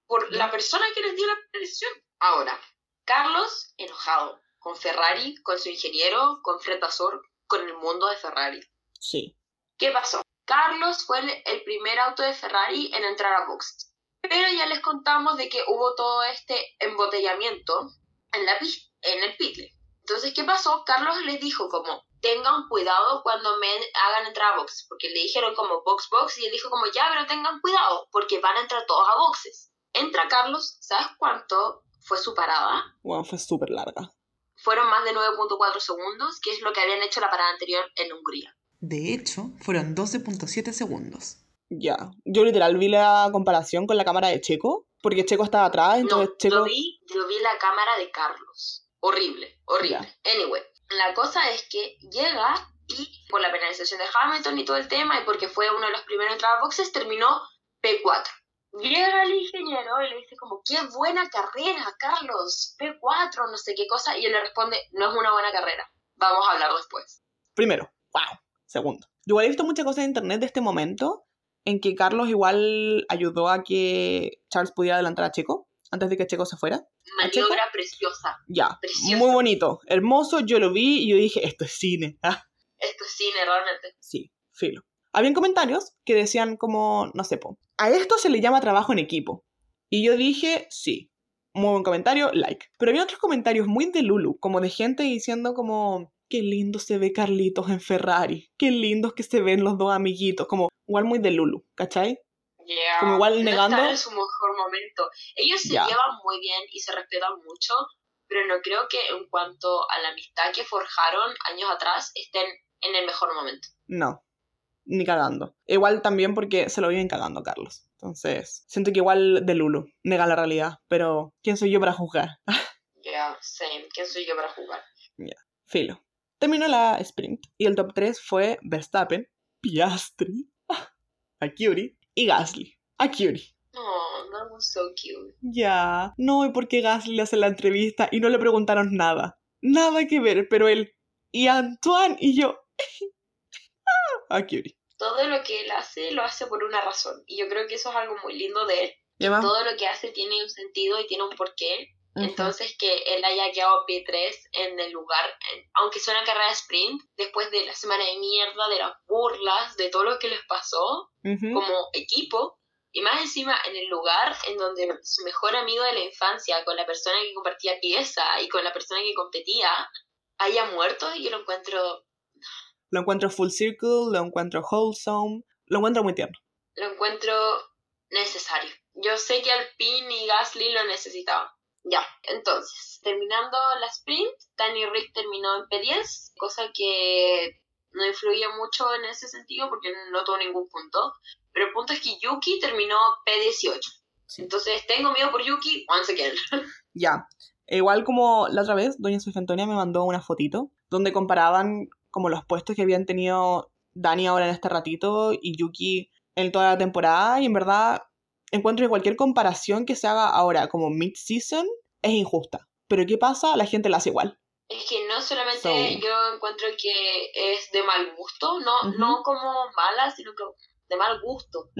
por la persona que les dio la penalización. Ahora, Carlos enojado con Ferrari, con su ingeniero, con Fred con el mundo de Ferrari. Sí. ¿Qué pasó? Carlos fue el, el primer auto de Ferrari en entrar a box. Pero ya les contamos de que hubo todo este embotellamiento en, la en el pit lane. Entonces, ¿qué pasó? Carlos les dijo como, tengan cuidado cuando me hagan entrar a box. Porque le dijeron como box, box, y él dijo como, ya, pero tengan cuidado, porque van a entrar todos a boxes. Entra Carlos, ¿sabes cuánto fue su parada? Bueno, fue súper larga. Fueron más de 9.4 segundos, que es lo que habían hecho la parada anterior en Hungría. De hecho, fueron 12.7 segundos. Ya. Yo literal vi la comparación con la cámara de Checo, porque Checo estaba atrás, entonces no, Checo... yo vi, yo vi la cámara de Carlos. Horrible, horrible. Anyway, la cosa es que llega y por la penalización de Hamilton y todo el tema, y porque fue uno de los primeros en a boxes, terminó P4. Llega el ingeniero y le dice como, qué buena carrera, Carlos, P4, no sé qué cosa, y él le responde, no es una buena carrera, vamos a hablar después. Primero, wow. Segundo. Yo igual he visto muchas cosas en internet de este momento en que Carlos igual ayudó a que Charles pudiera adelantar a Checo. antes de que Checo se fuera. Maniobra preciosa. Ya, muy bonito, hermoso, yo lo vi y yo dije, esto es cine. Ah, Esto es cine, realmente. sí, filo. Habían comentarios que decían como, no sé, po, a esto se le llama trabajo en equipo. Y yo dije, sí, muy buen comentario, like. Pero había otros comentarios muy de Lulu, como de gente diciendo como, qué lindo se ve Carlitos en Ferrari, qué lindos que se ven los dos amiguitos, como igual muy de Lulu, ¿cachai? Yeah. Como igual No negando- están en su mejor momento. Ellos se Ya. llevan muy bien y se respetan mucho, pero no creo que en cuanto a la amistad que forjaron años atrás estén en el mejor momento. No, ni cagando. Igual también porque se lo viven cagando, Carlos. Entonces, siento que igual de Lulu, nega la realidad, pero ¿quién soy yo para juzgar? Ya, same. ¿Quién soy yo para jugar? Filo. Terminó la sprint y el top 3 fue Verstappen, Piastri, Akiri y Gasly. Akiri. Oh, that was so cute. Ya, no, ¿y por qué Gasly le hace la entrevista y no le preguntaron nada? Nada que ver, pero él y Antoine y yo. Akiri. Todo lo que él hace, lo hace por una razón. Y yo creo que eso es algo muy lindo de él. Todo lo que hace tiene un sentido y tiene un porqué. Entonces que él haya quedado P3 en el lugar, en- aunque sea una carrera de sprint, después de la semana de mierda, de las burlas, de todo lo que les pasó como equipo, y más encima en el lugar en donde su mejor amigo de la infancia, con la persona que compartía pieza y con la persona que competía, haya muerto, y yo lo encuentro, Lo encuentro full circle, lo encuentro wholesome, lo encuentro muy tierno. lo encuentro necesario. Yo sé que Alpine y Gasly lo necesitaban. Ya, entonces, terminando la sprint, Danny Rick terminó en P10, cosa que no influye mucho en ese sentido porque no tuvo ningún punto. Pero el punto es que Yuki terminó P18. Sí. Entonces tengo miedo por Yuki, once again. Ya. E Igual como la otra vez, Doña Sofía Antonia me mandó una fotito donde comparaban como los puestos que habían tenido Dani ahora en este ratito y Yuki en toda la temporada. Y en verdad encuentro que cualquier comparación que se haga ahora como mid-season es injusta. Pero ¿qué pasa? La gente la hace igual. Es que no solamente So- yo encuentro que es de mal gusto, no, no como mala, sino que de mal gusto.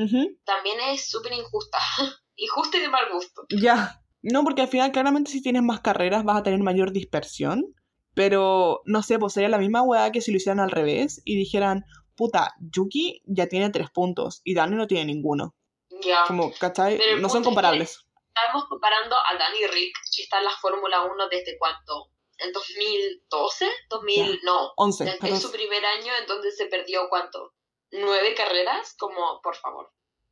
También es súper injusta. injusta y de mal gusto. Ya. No, porque al final claramente si tienes más carreras vas a tener mayor dispersión. Pero no sé, pues sería la misma weá que si lo hicieran al revés y dijeran, puta, Yuki ya tiene tres puntos y Dani no tiene ninguno. Ya. Como, ¿cachai? Pero No son comparables. Estamos comparando a Danny Rick, que está en la Fórmula 1 desde cuánto? ¿En 2012? 2000, no. 11. Es- Es 14. su primer año en donde se perdió cuánto? ¿Nueve carreras? Como, por favor.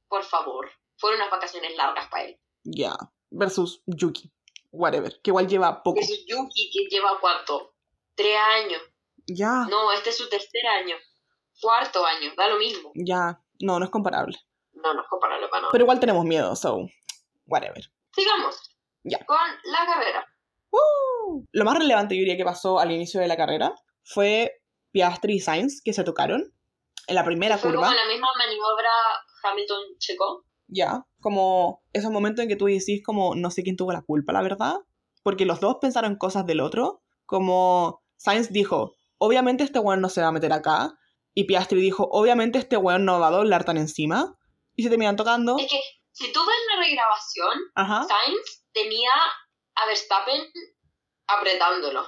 Por favor. Fueron unas vacaciones largas para él. Ya. Versus Yuki. Whatever. Que igual lleva poco. Versus Yuki, que lleva cuánto? Tres años. Ya. No, este es su tercer año. Cuarto año, da lo mismo. Ya. No, no es comparable. No, no es comparable para nada. Pero igual tenemos miedo, so. Whatever. Sigamos. Ya. Con la carrera. Lo más relevante, yo diría, que pasó al inicio de la carrera fue Piastri y Sainz, que se tocaron en la primera Fue curva. como la misma maniobra Hamilton-Checo. Ya, como esos momentos en que tú decís como no sé quién tuvo la culpa, la verdad, porque los dos pensaron cosas del otro, como Sainz dijo, obviamente este weón no se va a meter acá, y Piastri dijo, obviamente este weón no va a doblar tan encima, y se terminan tocando, Es que si tú ves la regrabación, ajá, Sainz tenía a Verstappen apretándolo.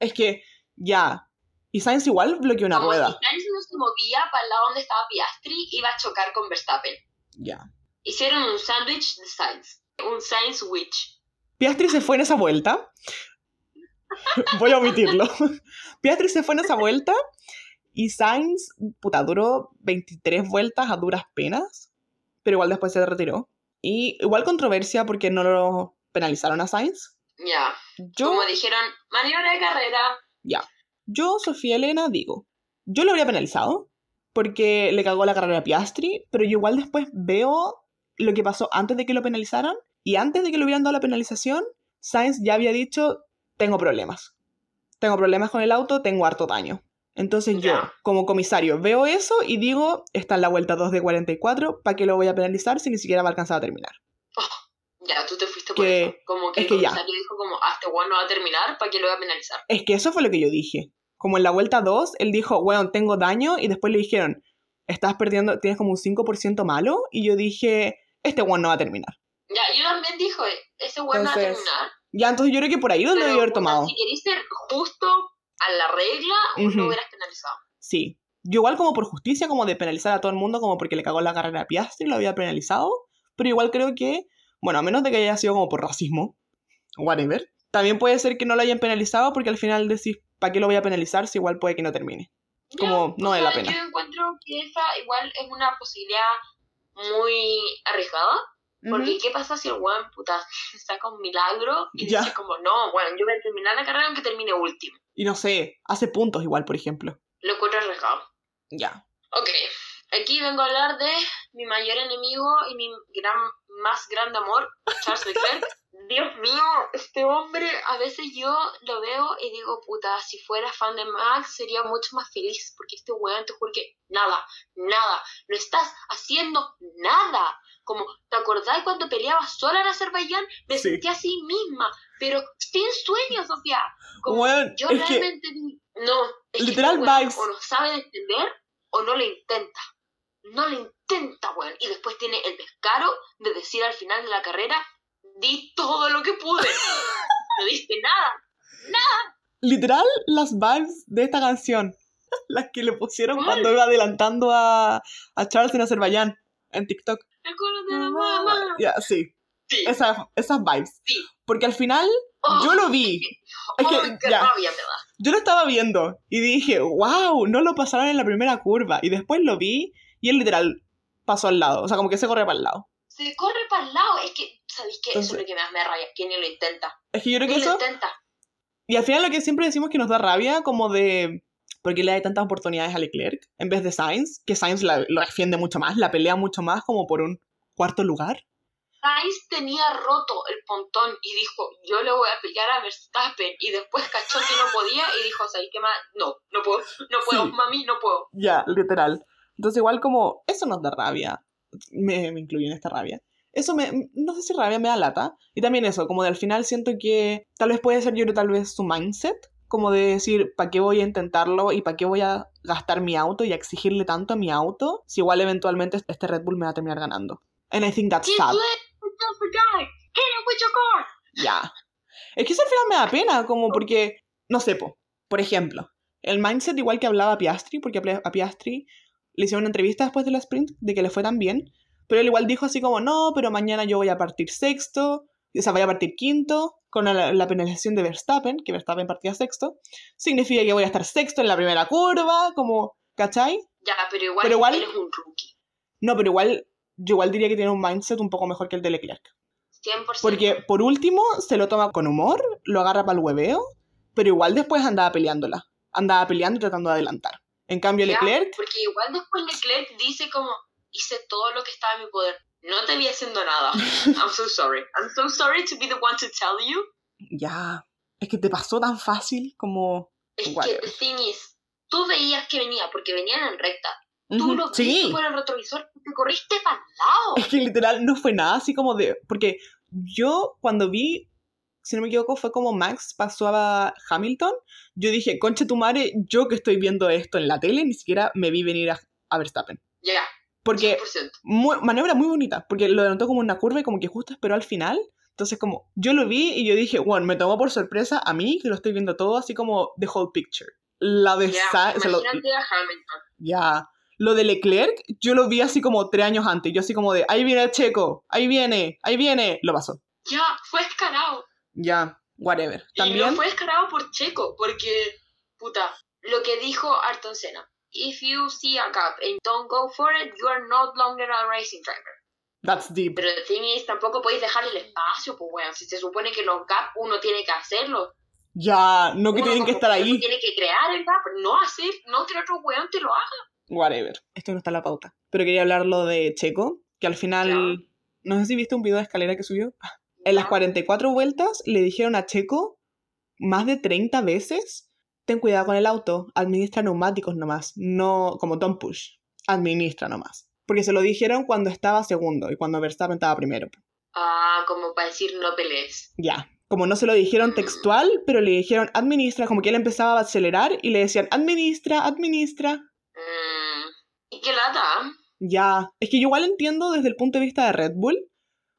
es que ya, y Sainz igual bloqueó una Como rueda, si Sainz no se movía para el lado donde estaba Piastri, iba a chocar con Verstappen. ya. Hicieron un sándwich de Sainz. Un Sainz Witch. Piastri se fue en esa vuelta. Voy a omitirlo. Piastri se fue en esa vuelta y Sainz, puta, duró 23 vueltas a duras penas, pero igual después se retiró. Y igual controversia porque no lo penalizaron a Sainz. Ya. Yo, Como dijeron, maniobra de carrera. yo, Sofía Elena, digo, yo lo habría penalizado porque le cagó la carrera a Piastri, pero yo igual después veo lo que pasó antes de que lo penalizaran y antes de que le hubieran dado la penalización, Sainz ya había dicho, tengo problemas. Tengo problemas con el auto, tengo harto daño. Entonces yo, Ya. como comisario, veo eso y digo, está en la vuelta 2 de 44, ¿para qué lo voy a penalizar si ni siquiera va a alcanzar a terminar? Ya, tú te fuiste por Que- eso. Como que es el que ya. comisario dijo como, ah, este weón no va a terminar, ¿para qué lo voy a penalizar? Es que eso fue lo que yo dije. Como en la vuelta 2, él dijo, weón, tengo daño, y después le dijeron, estás perdiendo, tienes como un 5% malo, y yo dije, este weón no va a terminar. Ya, yo también dijo, ese weón va a terminar. Ya, entonces yo creo que por ahí lo debió haber tomado. Si queréis ser justo a la regla, Ujú. lo hubieras penalizado. Sí. Yo igual como por justicia, como de penalizar a todo el mundo, como porque le cagó la carrera a Piastri, lo había penalizado. Pero igual creo que, bueno, a menos de que haya sido como por racismo, whatever. También puede ser que no lo hayan penalizado porque al final decís, ¿para qué lo voy a penalizar si igual puede que no termine? Como no vale la pena. Yo encuentro que esa igual es una posibilidad muy arriesgada. Porque. ¿qué pasa si el weón, puta, saca un milagro y Ya. dice como, no, bueno, yo voy a terminar la carrera aunque termine último? Y no sé, hace puntos igual, por ejemplo. Lo encuentro arriesgado. Ya. Ok, aquí vengo a hablar de mi mayor enemigo y mi gran, más grande amor, Charles Leclerc. Dios mío, este hombre, a veces yo lo veo y digo, puta, si fuera fan de Max sería mucho más feliz, porque este weón, te juro que nada, nada, no estás haciendo nada. Como, ¿te acordás cuando peleaba sola en Azerbaiyán? Me Sí. sentía así misma, pero sin sueños, Sofía. Como, Weón, yo es que realmente no, es que literal weón vibes. o no sabe entender o no lo intenta. No lo intenta, weón. Y después tiene el descaro de decir al final de la carrera, di todo lo que pude. No diste nada. literal las vibes de esta canción. Las que le pusieron ¿Cuál? cuando iba adelantando a, a Charles en Azerbaiyán, en TikTok. Recuerdo de la mamá. Ya, sí. Sí. Esas, esas vibes. Sí. Porque al final Oh, yo lo vi. Es que, qué ya. rabia me da. Yo lo estaba viendo y dije, wow, no lo pasaron en la primera curva. Y después lo vi y él literal pasó al lado. O sea, como que se corre para el lado. Se corre para el lado. Es que, ¿sabéis qué? Eso Entonces- es lo que más me da rabia. Que ni lo intenta. Es que yo creo Ni que lo eso. intenta. Y al final lo que siempre decimos que nos da rabia, como de. Porque le da tantas oportunidades a Leclerc en vez de Sainz, que Sainz la- lo defiende mucho más, la pelea mucho más, como por un cuarto lugar. Sainz tenía roto el pontón y dijo, yo le voy a pelear a Verstappen. Y después cachó que no podía y dijo, ¿sabes qué más? No, no puedo, no puedo, Sí. mami, no puedo. Ya, literal. Entonces, igual como. Eso nos da rabia. Me, me incluye en esta rabia. Eso me. No sé si rabia me da lata. Y también eso, como de al final siento que. Tal vez puede ser, yo creo, tal vez su mindset. Como de decir, ¿para qué voy a intentarlo? ¿Y para qué voy a gastar mi auto y a exigirle tanto a mi auto? Si igual eventualmente este Red Bull me va a terminar ganando. And I think that's sad. Ya. Es que eso al final me da pena, como porque, no sé, po, por ejemplo, el mindset igual que hablaba Piastri, porque a Pi- a Piastri le hicieron una entrevista después de la sprint de que le fue tan bien, pero él igual dijo así como, no, pero mañana yo voy a partir sexto, o sea, voy a partir quinto, con la, la penalización de Verstappen, que Verstappen partía sexto, significa que voy a estar sexto en la primera curva, como, ¿cachai? Ya, pero igual, Pero igual- un rookie. No, pero igual, yo igual diría que tiene un mindset un poco mejor que el de Leclerc. 100%. Porque por último se lo toma con humor, lo agarra para el hueveo, pero igual después andaba peleándola. Andaba peleando y tratando de adelantar. En cambio, Ya, Leclerc, Porque igual después Leclerc dice como, hice todo lo que estaba en mi poder. No te vi haciendo nada. I'm so sorry. I'm so sorry to be the one to tell you. ya. Es que te pasó tan fácil como. Es que the thing is, tú veías que venía, porque venían en recta. Tú Ujú, lo viste Sí. por el retrovisor y te corriste para el lado. Es que literal no fue nada así como de. Porque yo cuando vi, si no me equivoco, fue como Max pasó a Hamilton. Yo dije, concha tu madre, yo que estoy viendo esto en la tele, ni siquiera me vi venir a, a Verstappen. Ya, Porque 100%. muy- maniobra muy bonita, porque lo adelantó como una curva y como que justo esperó al final. Entonces como yo lo vi y yo dije, bueno, me tomó por sorpresa a mí, que lo estoy viendo todo así como the whole picture. La de Sa- o sea, lo- a Hamilton. ya. Lo de Leclerc, yo lo vi así como tres años antes. Yo así como de, ahí viene Checo, ahí viene, ahí viene. Lo pasó. Ya, fue escarado. Ya, whatever. Y no También, fue descarado por Checo, porque, puta, lo que dijo Ayrton Senna. If you see a gap and don't go for it, you are no longer a racing driver. that's deep. Pero el thing is, tampoco podéis dejar el espacio, pues weón. Si se supone que los gaps uno tiene que hacerlo. Ya, no que Uno tienen que estar ahí. Tiene que crear el gap, no hacer, no que otro weón te lo haga. Whatever. Esto no está en la pauta. Pero quería hablar lo de Checo, que al final, no sé si viste un video de escalera que subió. En las Ya. 44 vueltas le dijeron a Checo más de 30 veces, ten cuidado con el auto, administra neumáticos nomás, no como Tom Push, administra nomás. Porque se lo dijeron cuando estaba segundo y cuando Verstappen estaba primero. Ah, como para decir no pelees. Ya. Como no se lo dijeron Mm. textual, pero le dijeron administra, como que él empezaba a acelerar y le decían administra, administra. Mm, ¿Y qué lata? Ya, es que yo igual entiendo desde el punto de vista de Red Bull,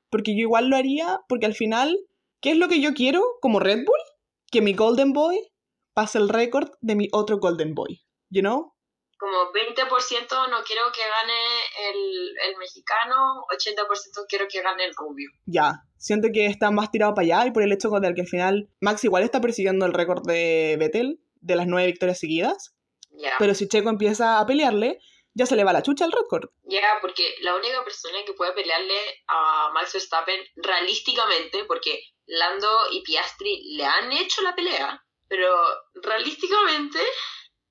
porque yo igual lo haría, porque al final, ¿qué es lo que yo quiero como Red Bull? Que mi Golden Boy pase el récord de mi otro Golden Boy, you know? Como 20% no quiero que gane el, el mexicano, 80% quiero que gane el rubio. Ya, siento que está más tirado para allá y por el hecho de que al final Max igual está persiguiendo el récord de Vettel de las nueve victorias seguidas, Ya. pero si Checo empieza a pelearle, ya se le va la chucha al récord. Ya, porque la única persona que puede pelearle a Max Verstappen realísticamente, porque Lando y Piastri le han hecho la pelea, pero realísticamente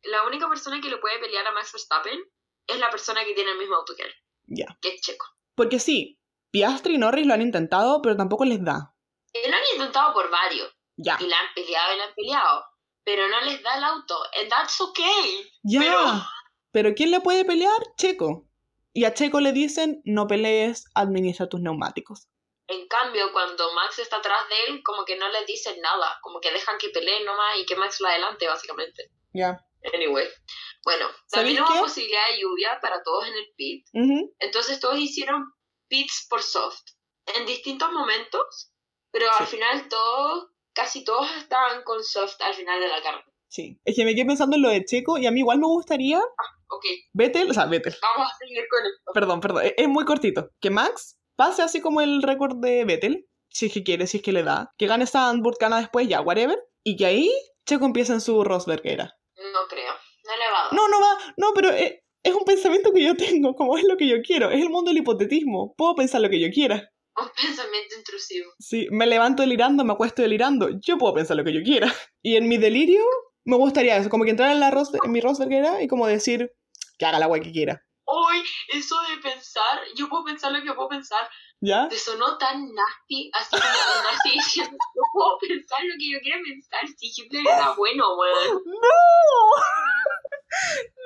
la única persona que le puede pelear a Max Verstappen es la persona que tiene el mismo auto que él, Ya. que es Checo. Porque sí, Piastri y Norris lo han intentado, pero tampoco les da. Lo han intentado por varios, Ya. y la han peleado y la han peleado, pero no les da el auto, and that's okay. Ya. Pero- Pero ¿quién le puede pelear? Checo. Y a Checo le dicen, no pelees, administra tus neumáticos. En cambio, cuando Max está atrás de él, como que no les dicen nada, como que dejan que peleen nomás y que Max lo adelante, básicamente. Ya. Anyway. Bueno, también ¿Sabéis hubo posibilidad de lluvia para todos en el pit. Ujú. Entonces todos hicieron pits por soft en distintos momentos, pero al Sí. final todos, casi todos estaban con soft al final de la carrera. Sí. Es que me quedé pensando en lo de Checo y a mí igual me gustaría Ok, Vettel, o sea, Vettel, vamos a seguir con esto. perdón, perdón, es, es muy cortito. Que Max pase así como el récord de Vettel, si es que quiere, si es que le da. Que gane Sandburg, gana después, ya, whatever. Y que ahí Checo empiece en su Rosbergera. No creo, no le va a dar. No, no va, no, pero es, es un pensamiento que yo tengo, como es lo que yo quiero. Es el mundo del hipotetismo. Puedo pensar lo que yo quiera. Un pensamiento intrusivo. Si me levanto delirando, me acuesto delirando, yo puedo pensar lo que yo quiera. Y en mi delirio, me gustaría eso, como que entrar en, la Ros- en mi Rosbergera y como decir que haga la guay que quiera. Hoy, eso de pensar, yo puedo pensar lo que puedo pensar, ¿Ya? te sonó tan nasty, así como nasty diciendo, no puedo pensar lo que yo quiera pensar, si Hitler era bueno, weón. ¡No!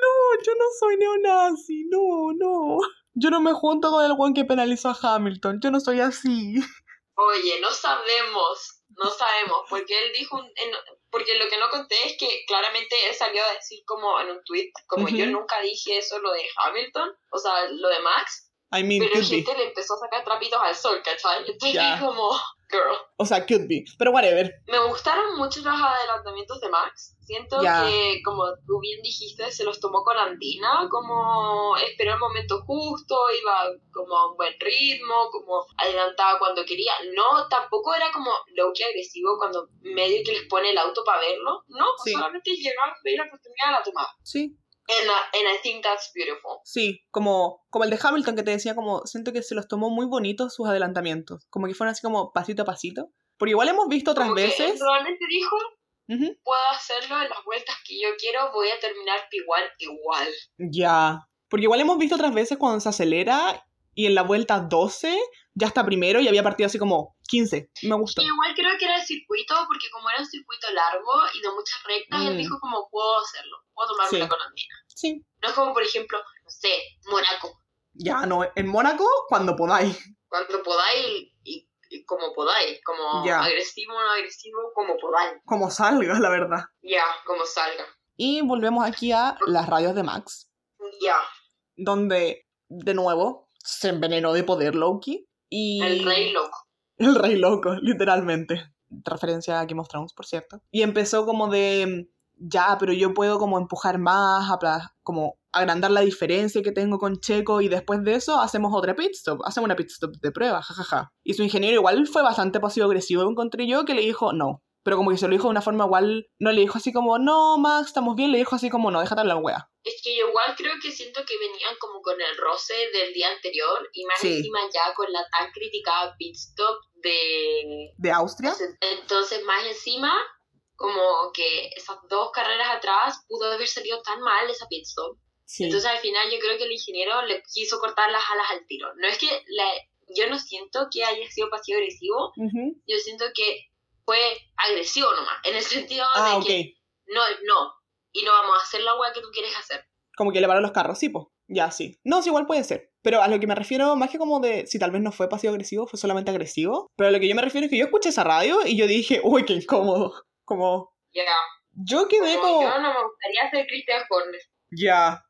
No, yo no soy neonazi, no, no. Yo no me junto con el one que penalizó a Hamilton, yo no soy así. Oye, no sabemos, no sabemos, porque él dijo, un- en- porque lo que no conté es que claramente él salió a decir como en un tweet, como yo nunca dije eso lo de Hamilton, o sea, lo de Max, I mean, pero be. gente le empezó a sacar trapitos al sol, ¿cachai? Entonces Ya. como, girl. O sea, could be. Pero whatever. Me gustaron mucho los adelantamientos de Max. Siento que, como tú bien dijiste, se los tomó con Andina, como esperó el momento justo, iba como a un buen ritmo, como adelantaba cuando quería. No, tampoco era como low que agresivo cuando medio que les pone el auto para verlo. No, Sí. solamente llegaba, veía la oportunidad, la tomaba. Sí, And, I- and I think that's beautiful. Sí, como, como el de Hamilton que te decía, como siento que se los tomó muy bonitos sus adelantamientos, como que fueron así como pasito a pasito. Porque igual hemos visto otras Como que veces. realmente dijo, Ujú, puedo hacerlo en las vueltas que yo quiero, voy a terminar igual, igual. Ya. Porque igual hemos visto otras veces cuando se acelera y en la vuelta 12 ya está primero y había partido así como 15. Me gustó. Y igual creo que era el circuito, porque como era un circuito largo y de muchas rectas, él Mm. dijo como puedo hacerlo, puedo tomármela Sí. con Andina. Sí. No es como, por ejemplo, no sé, Mónaco, Ya, no, en Mónaco cuando podáis. cuando podáis y, y como podáis, como Ya. agresivo o no agresivo, como podáis. Como salga, la verdad. Ya, como salga. Y volvemos aquí a las radios de Max, Ya, donde, de nuevo, se envenenó de poder Loki. Y... el rey loco. El rey loco, literalmente. Referencia a Game of Thrones, por cierto. Y empezó como de, ya, pero yo puedo como empujar más, como agrandar la diferencia que tengo con Checo y después de eso hacemos otra pit stop, hacemos una pit stop de prueba, jajaja. Y su ingeniero igual fue bastante pasivo-agresivo, encontré yo, que le dijo no. Pero como que se lo dijo de una forma igual, no le dijo así como, no, Max, estamos bien, le dijo así como, no, déjate la wea. Es que yo igual creo que siento que venían como con el roce del día anterior y más Sí. encima ya con la tan criticada pit stop de ¿De Austria? Entonces, más encima, como que esas dos carreras atrás pudo haber salido tan mal esa pit stop. Sí. Entonces, al final, yo creo que el ingeniero le quiso cortar las alas al tiro. No es que la- yo no siento que haya sido pasivo-agresivo, Ujú. yo siento que fue agresivo nomás, en el sentido Ah, de ok. que no no, y no vamos a hacer la weá que tú quieres hacer. Como que le paró los carros, sí, po. Ya, sí. No, sí, igual puede ser. Pero a lo que me refiero, más que como de si tal vez no fue pasivo-agresivo, fue solamente agresivo. Pero a lo que yo me refiero es que yo escuché esa radio y yo dije, uy, qué incómodo. Como, Ya, yo quedé como como, yo no me gustaría ser Christian Horner. ya,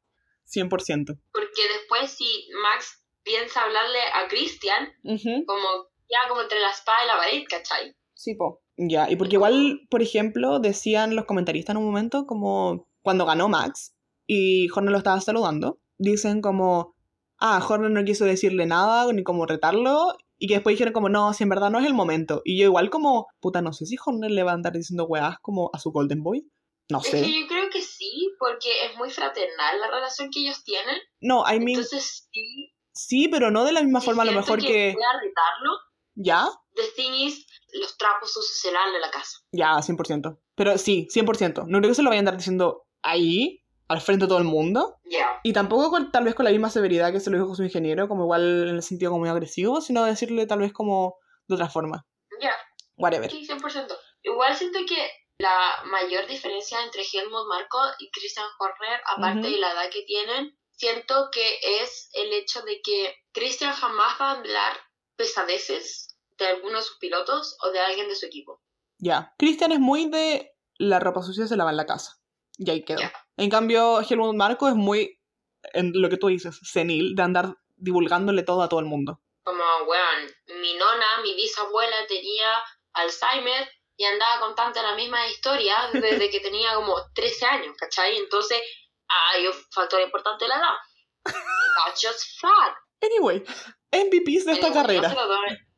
100%. Porque después si Max piensa hablarle a Christian Ujú. como ya como entre la espada y la pared, ¿cachai? Sí, po. Ya, y porque igual, por ejemplo, decían los comentaristas en un momento como cuando ganó Max y Horner lo estaba saludando, dicen como, ah, Horner no quiso decirle nada ni como retarlo y que después dijeron como, no, si en verdad no es el momento. Y yo igual como, puta, no sé si Horner le va a andar diciendo weás como a su Golden Boy. No Es que sé. yo creo que sí, porque es muy fraternal la relación que ellos tienen. No, I mean, Entonces sí, sí, pero no de la misma forma a lo mejor que... A retarlo. ¿Ya? The thing is, los trapos sucios se lavan en la casa. Ya, 100%. Pero sí, 100%. No creo que se lo vayan a andar diciendo ahí, al frente de todo el mundo. Ya. Y tampoco con- tal vez con la misma severidad que se lo dijo con su ingeniero, como igual en el sentido como muy agresivo, sino decirle tal vez como de otra forma. Ya, Whatever. sí, 100%. Igual siento que la mayor diferencia entre Helmut Marko y Christian Horner, aparte Ujú. de la edad que tienen, siento que es el hecho de que Christian jamás va a hablar pesadeces de alguno de sus pilotos o de alguien de su equipo. Ya. Christian es muy de la ropa sucia se lava en la casa. Y ahí quedó. Ya. En cambio, Helmut Marco es muy, en lo que tú dices, senil, de andar divulgándole todo a todo el mundo. Como, weón, mi nona, mi bisabuela tenía Alzheimer y andaba contando la misma historia desde que tenía como 13 años, ¿cachai? Entonces, hay un factor importante de la edad. That's just fact. Anyway, MVPs de esta Anyway, carrera. No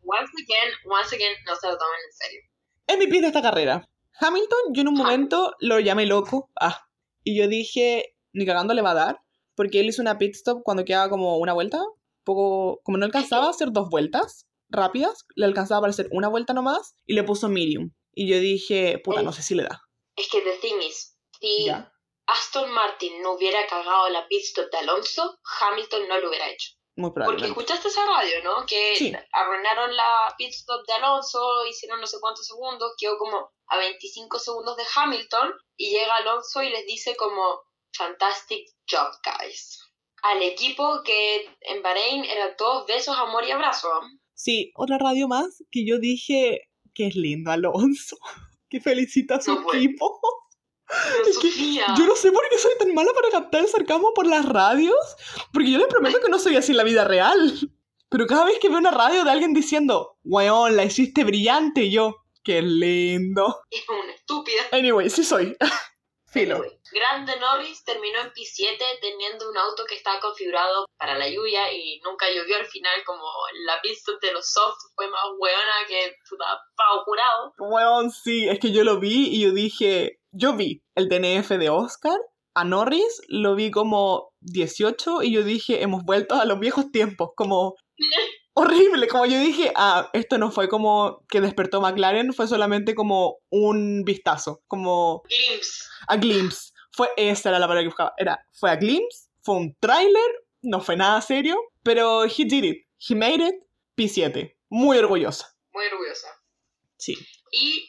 once again, once again, no se lo tomen en serio. MVP de esta carrera. Hamilton, yo en un momento lo llamé loco. Ah. Y yo dije, ni cagando le va a dar. Porque él hizo una pit stop cuando quedaba como una vuelta. Poco, como no alcanzaba a hacer dos vueltas rápidas, le alcanzaba para hacer una vuelta nomás. Y le puso medium. Y yo dije, puta, no sé si le da. Es que the thing is, si Ya. Aston Martin no hubiera cagado la pit stop de Alonso, Hamilton no lo hubiera hecho. Muy Porque escuchaste esa radio, ¿no? Que Sí. arruinaron la pit stop de Alonso, hicieron no sé cuántos segundos, quedó como a 25 segundos de Hamilton y llega Alonso y les dice como fantastic job, guys. Al equipo que en Bahrein eran todos besos, amor y abrazo. ¿ah? Sí, otra radio más que yo dije que es lindo Alonso. Que felicita a su No equipo. Es que Yo no sé por qué soy tan mala para captar el sarcasmo por las radios, porque yo les prometo que no soy así en la vida real. Pero cada vez que veo una radio de alguien diciendo, weón, la hiciste brillante, y yo, qué lindo. es una estúpida. Anyway, sí soy. Filo. Anyway, Grande Norris terminó en P7 teniendo un auto que estaba configurado para la lluvia y nunca llovió al final como la pista de los soft fue más hueona que puta pavo curado. Weón, sí, es que yo lo vi y yo dije, yo vi el DNF de Oscar, a Norris lo vi como 18 y yo dije, hemos vuelto a los viejos tiempos, como horrible, como yo dije, ah, esto no fue como que despertó McLaren, fue solamente como un vistazo, como Glimpse. a glimpse. Fue esa era la palabra que buscaba. Era, fue a glimpse, fue un tráiler, no fue nada serio, pero he did it. He made it, P7. Muy orgullosa. Muy orgullosa. Sí. Y,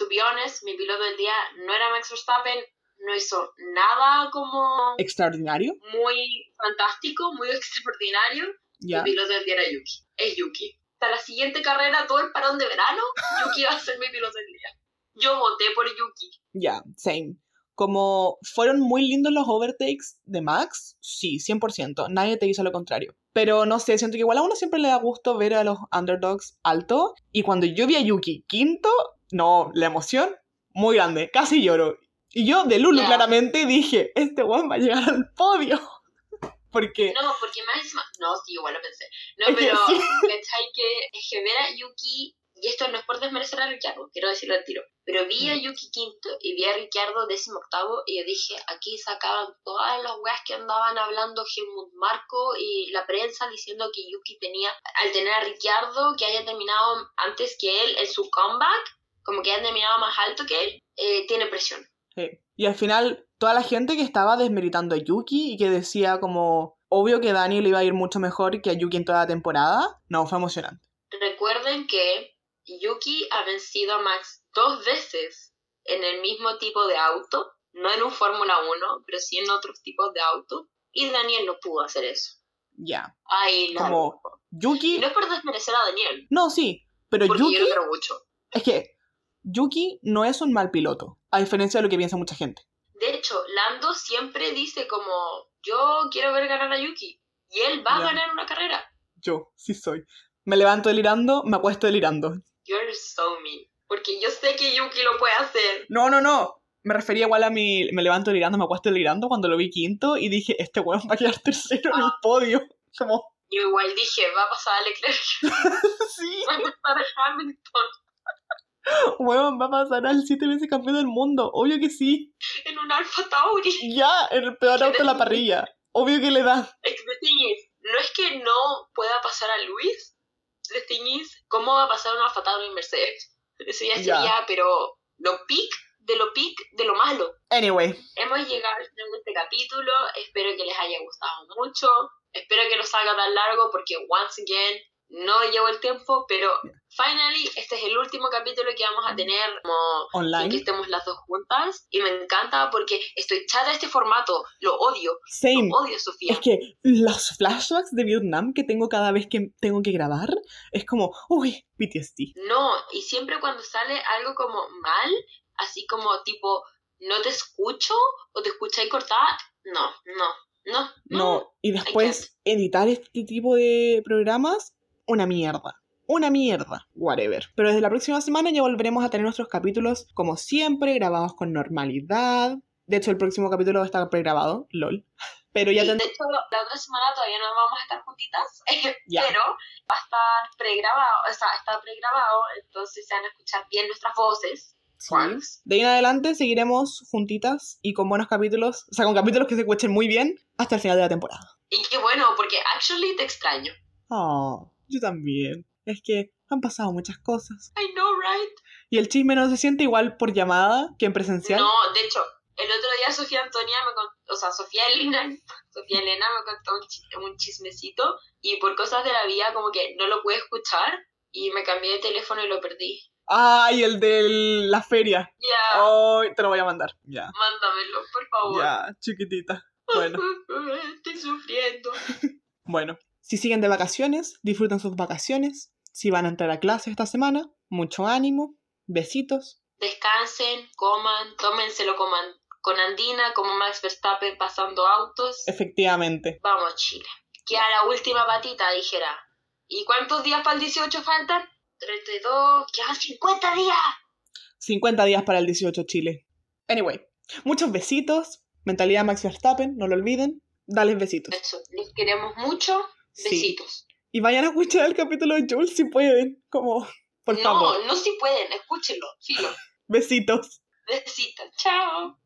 to be honest, mi piloto del día no era Max Verstappen, no hizo nada como Extraordinario. muy fantástico, muy extraordinario. Ya. Mi piloto del día era Yuki. Es Yuki. Hasta la siguiente carrera, todo el parón de verano, Yuki va a ser mi piloto del día. Yo voté por Yuki. Ya, same. Como fueron muy lindos los overtakes de Max, sí, 100%. Nadie te dice lo contrario. Pero no sé, siento que igual a uno siempre le da gusto ver a los underdogs alto. Y cuando yo vi a Yuki quinto, no, la emoción, muy grande, casi lloro. Y yo, de Lulu, claramente dije, este weón va a llegar al podio. Porque, No, porque más encima... No, sí, igual lo pensé. No, Es que pero... sí. ¿Cachai? Que es que ver a Yuki... Y esto no es por desmerecer a Ricciardo, quiero decirlo al tiro. Pero vi Mm. a Yuki quinto y vi a Ricciardo décimo octavo y yo dije, aquí sacaban todas las weas que andaban hablando Helmut Marco y la prensa diciendo que Yuki tenía, al tener a Ricciardo, que haya terminado antes que él en su comeback, como que haya terminado más alto que él, eh, tiene presión. Sí. Y al final, toda la gente que estaba desmeritando a Yuki y que decía como, obvio que Daniel iba a ir mucho mejor que a Yuki en toda la temporada, no, fue emocionante. Recuerden que Yuki ha vencido a Max dos veces en el mismo tipo de auto, no en un Fórmula 1, pero sí en otros tipos de auto, y Daniel no pudo hacer eso. Ya. Ay, no. Como Y Yuki... no es por desmerecer a Daniel, No, sí, pero porque Yuki... yo lo quiero mucho. Es que Yuki no es un mal piloto, a diferencia de lo que piensa mucha gente. De hecho, Lando siempre dice como, yo quiero ver ganar a Yuki, y él va a ganar una carrera. Yo, sí soy. Me levanto delirando, me acuesto delirando. You're so mean. Porque yo sé que Yuki lo puede hacer. No, no, no. Me refería igual a mi. Me levanto delirando, me acuesto delirando cuando lo vi quinto y dije, este weón va a quedar tercero en el podio. Como, Yo igual dije, va a pasar a Leclerc, sí, va a pasar a Hamilton weón, va a pasar al siete veces campeón del mundo. Obvio que sí. en un Alfa Tauri. Ya, en el peor auto de la parrilla. Obvio que le da. No es que no pueda pasar a Luis, the thing is, ¿cómo va a pasar un Alfa Tauri en Mercedes? Eso ya Ya. sería, pero lo peak de lo peak de lo malo. Anyway, Hemos llegado al final de este capítulo, espero que les haya gustado mucho, espero que no salga tan largo porque once again no llevo el tiempo, pero finally este es el último capítulo que vamos a tener como en que online. estemos las dos juntas y me encanta porque estoy chata de este formato, lo odio, Same. lo odio Sofía. Es que los flashbacks de Vietnam que tengo cada vez que tengo que grabar es como, uy, PTSD. No, y siempre cuando sale algo como mal, así como tipo no te escucho o te escucháis cortada, no, no, no, No, y después editar este tipo de programas, una mierda. Una mierda. Whatever. Pero desde la próxima semana ya volveremos a tener nuestros capítulos, como siempre, grabados con normalidad. De hecho, el próximo capítulo va a estar pregrabado, lol. Pero ya tendré. de hecho, la otra semana todavía no vamos a estar juntitas, Ya. pero va a estar pregrabado, o sea, está pregrabado, entonces se van a escuchar bien nuestras voces. Sí. De ahí en adelante seguiremos juntitas y con buenos capítulos, o sea, con capítulos que se escuchen muy bien hasta el final de la temporada. Y qué bueno, porque actually te extraño. Oh, yo también. Es que han pasado muchas cosas. I know, right? Y el chisme no se siente igual por llamada que en presencial. No, de hecho, el otro día Sofía Antonia me contó, o sea, Sofía Elena, Sofía Elena me contó un, chi- un chismecito y por cosas de la vida como que no lo pude escuchar y me cambié de teléfono y lo perdí. Ay, el de la feria. Ya, Ay, te lo voy a mandar. Ya. mándamelo, por favor. Ya, chiquitita. Bueno, Estoy sufriendo. bueno. Si siguen de vacaciones, disfruten sus vacaciones. Si van a entrar a clase esta semana, mucho ánimo. Besitos. Descansen, coman, tómenselo con, an- con Andina, como Max Verstappen pasando autos. Efectivamente. Vamos, Chile. Queda la última patita, dijera. ¿Y cuántos días para el 18 faltan? 32, quedan 50 días. 50 días para el 18 Chile. Anyway, muchos besitos. Mentalidad Max Verstappen, no lo olviden. Dales besitos. Eso, les queremos mucho. Sí. Besitos. Y vayan a escuchar el capítulo de Jules si pueden. Como, por favor. No, no si pueden, escúchenlo. Filo. Besitos. Besitos. Chao.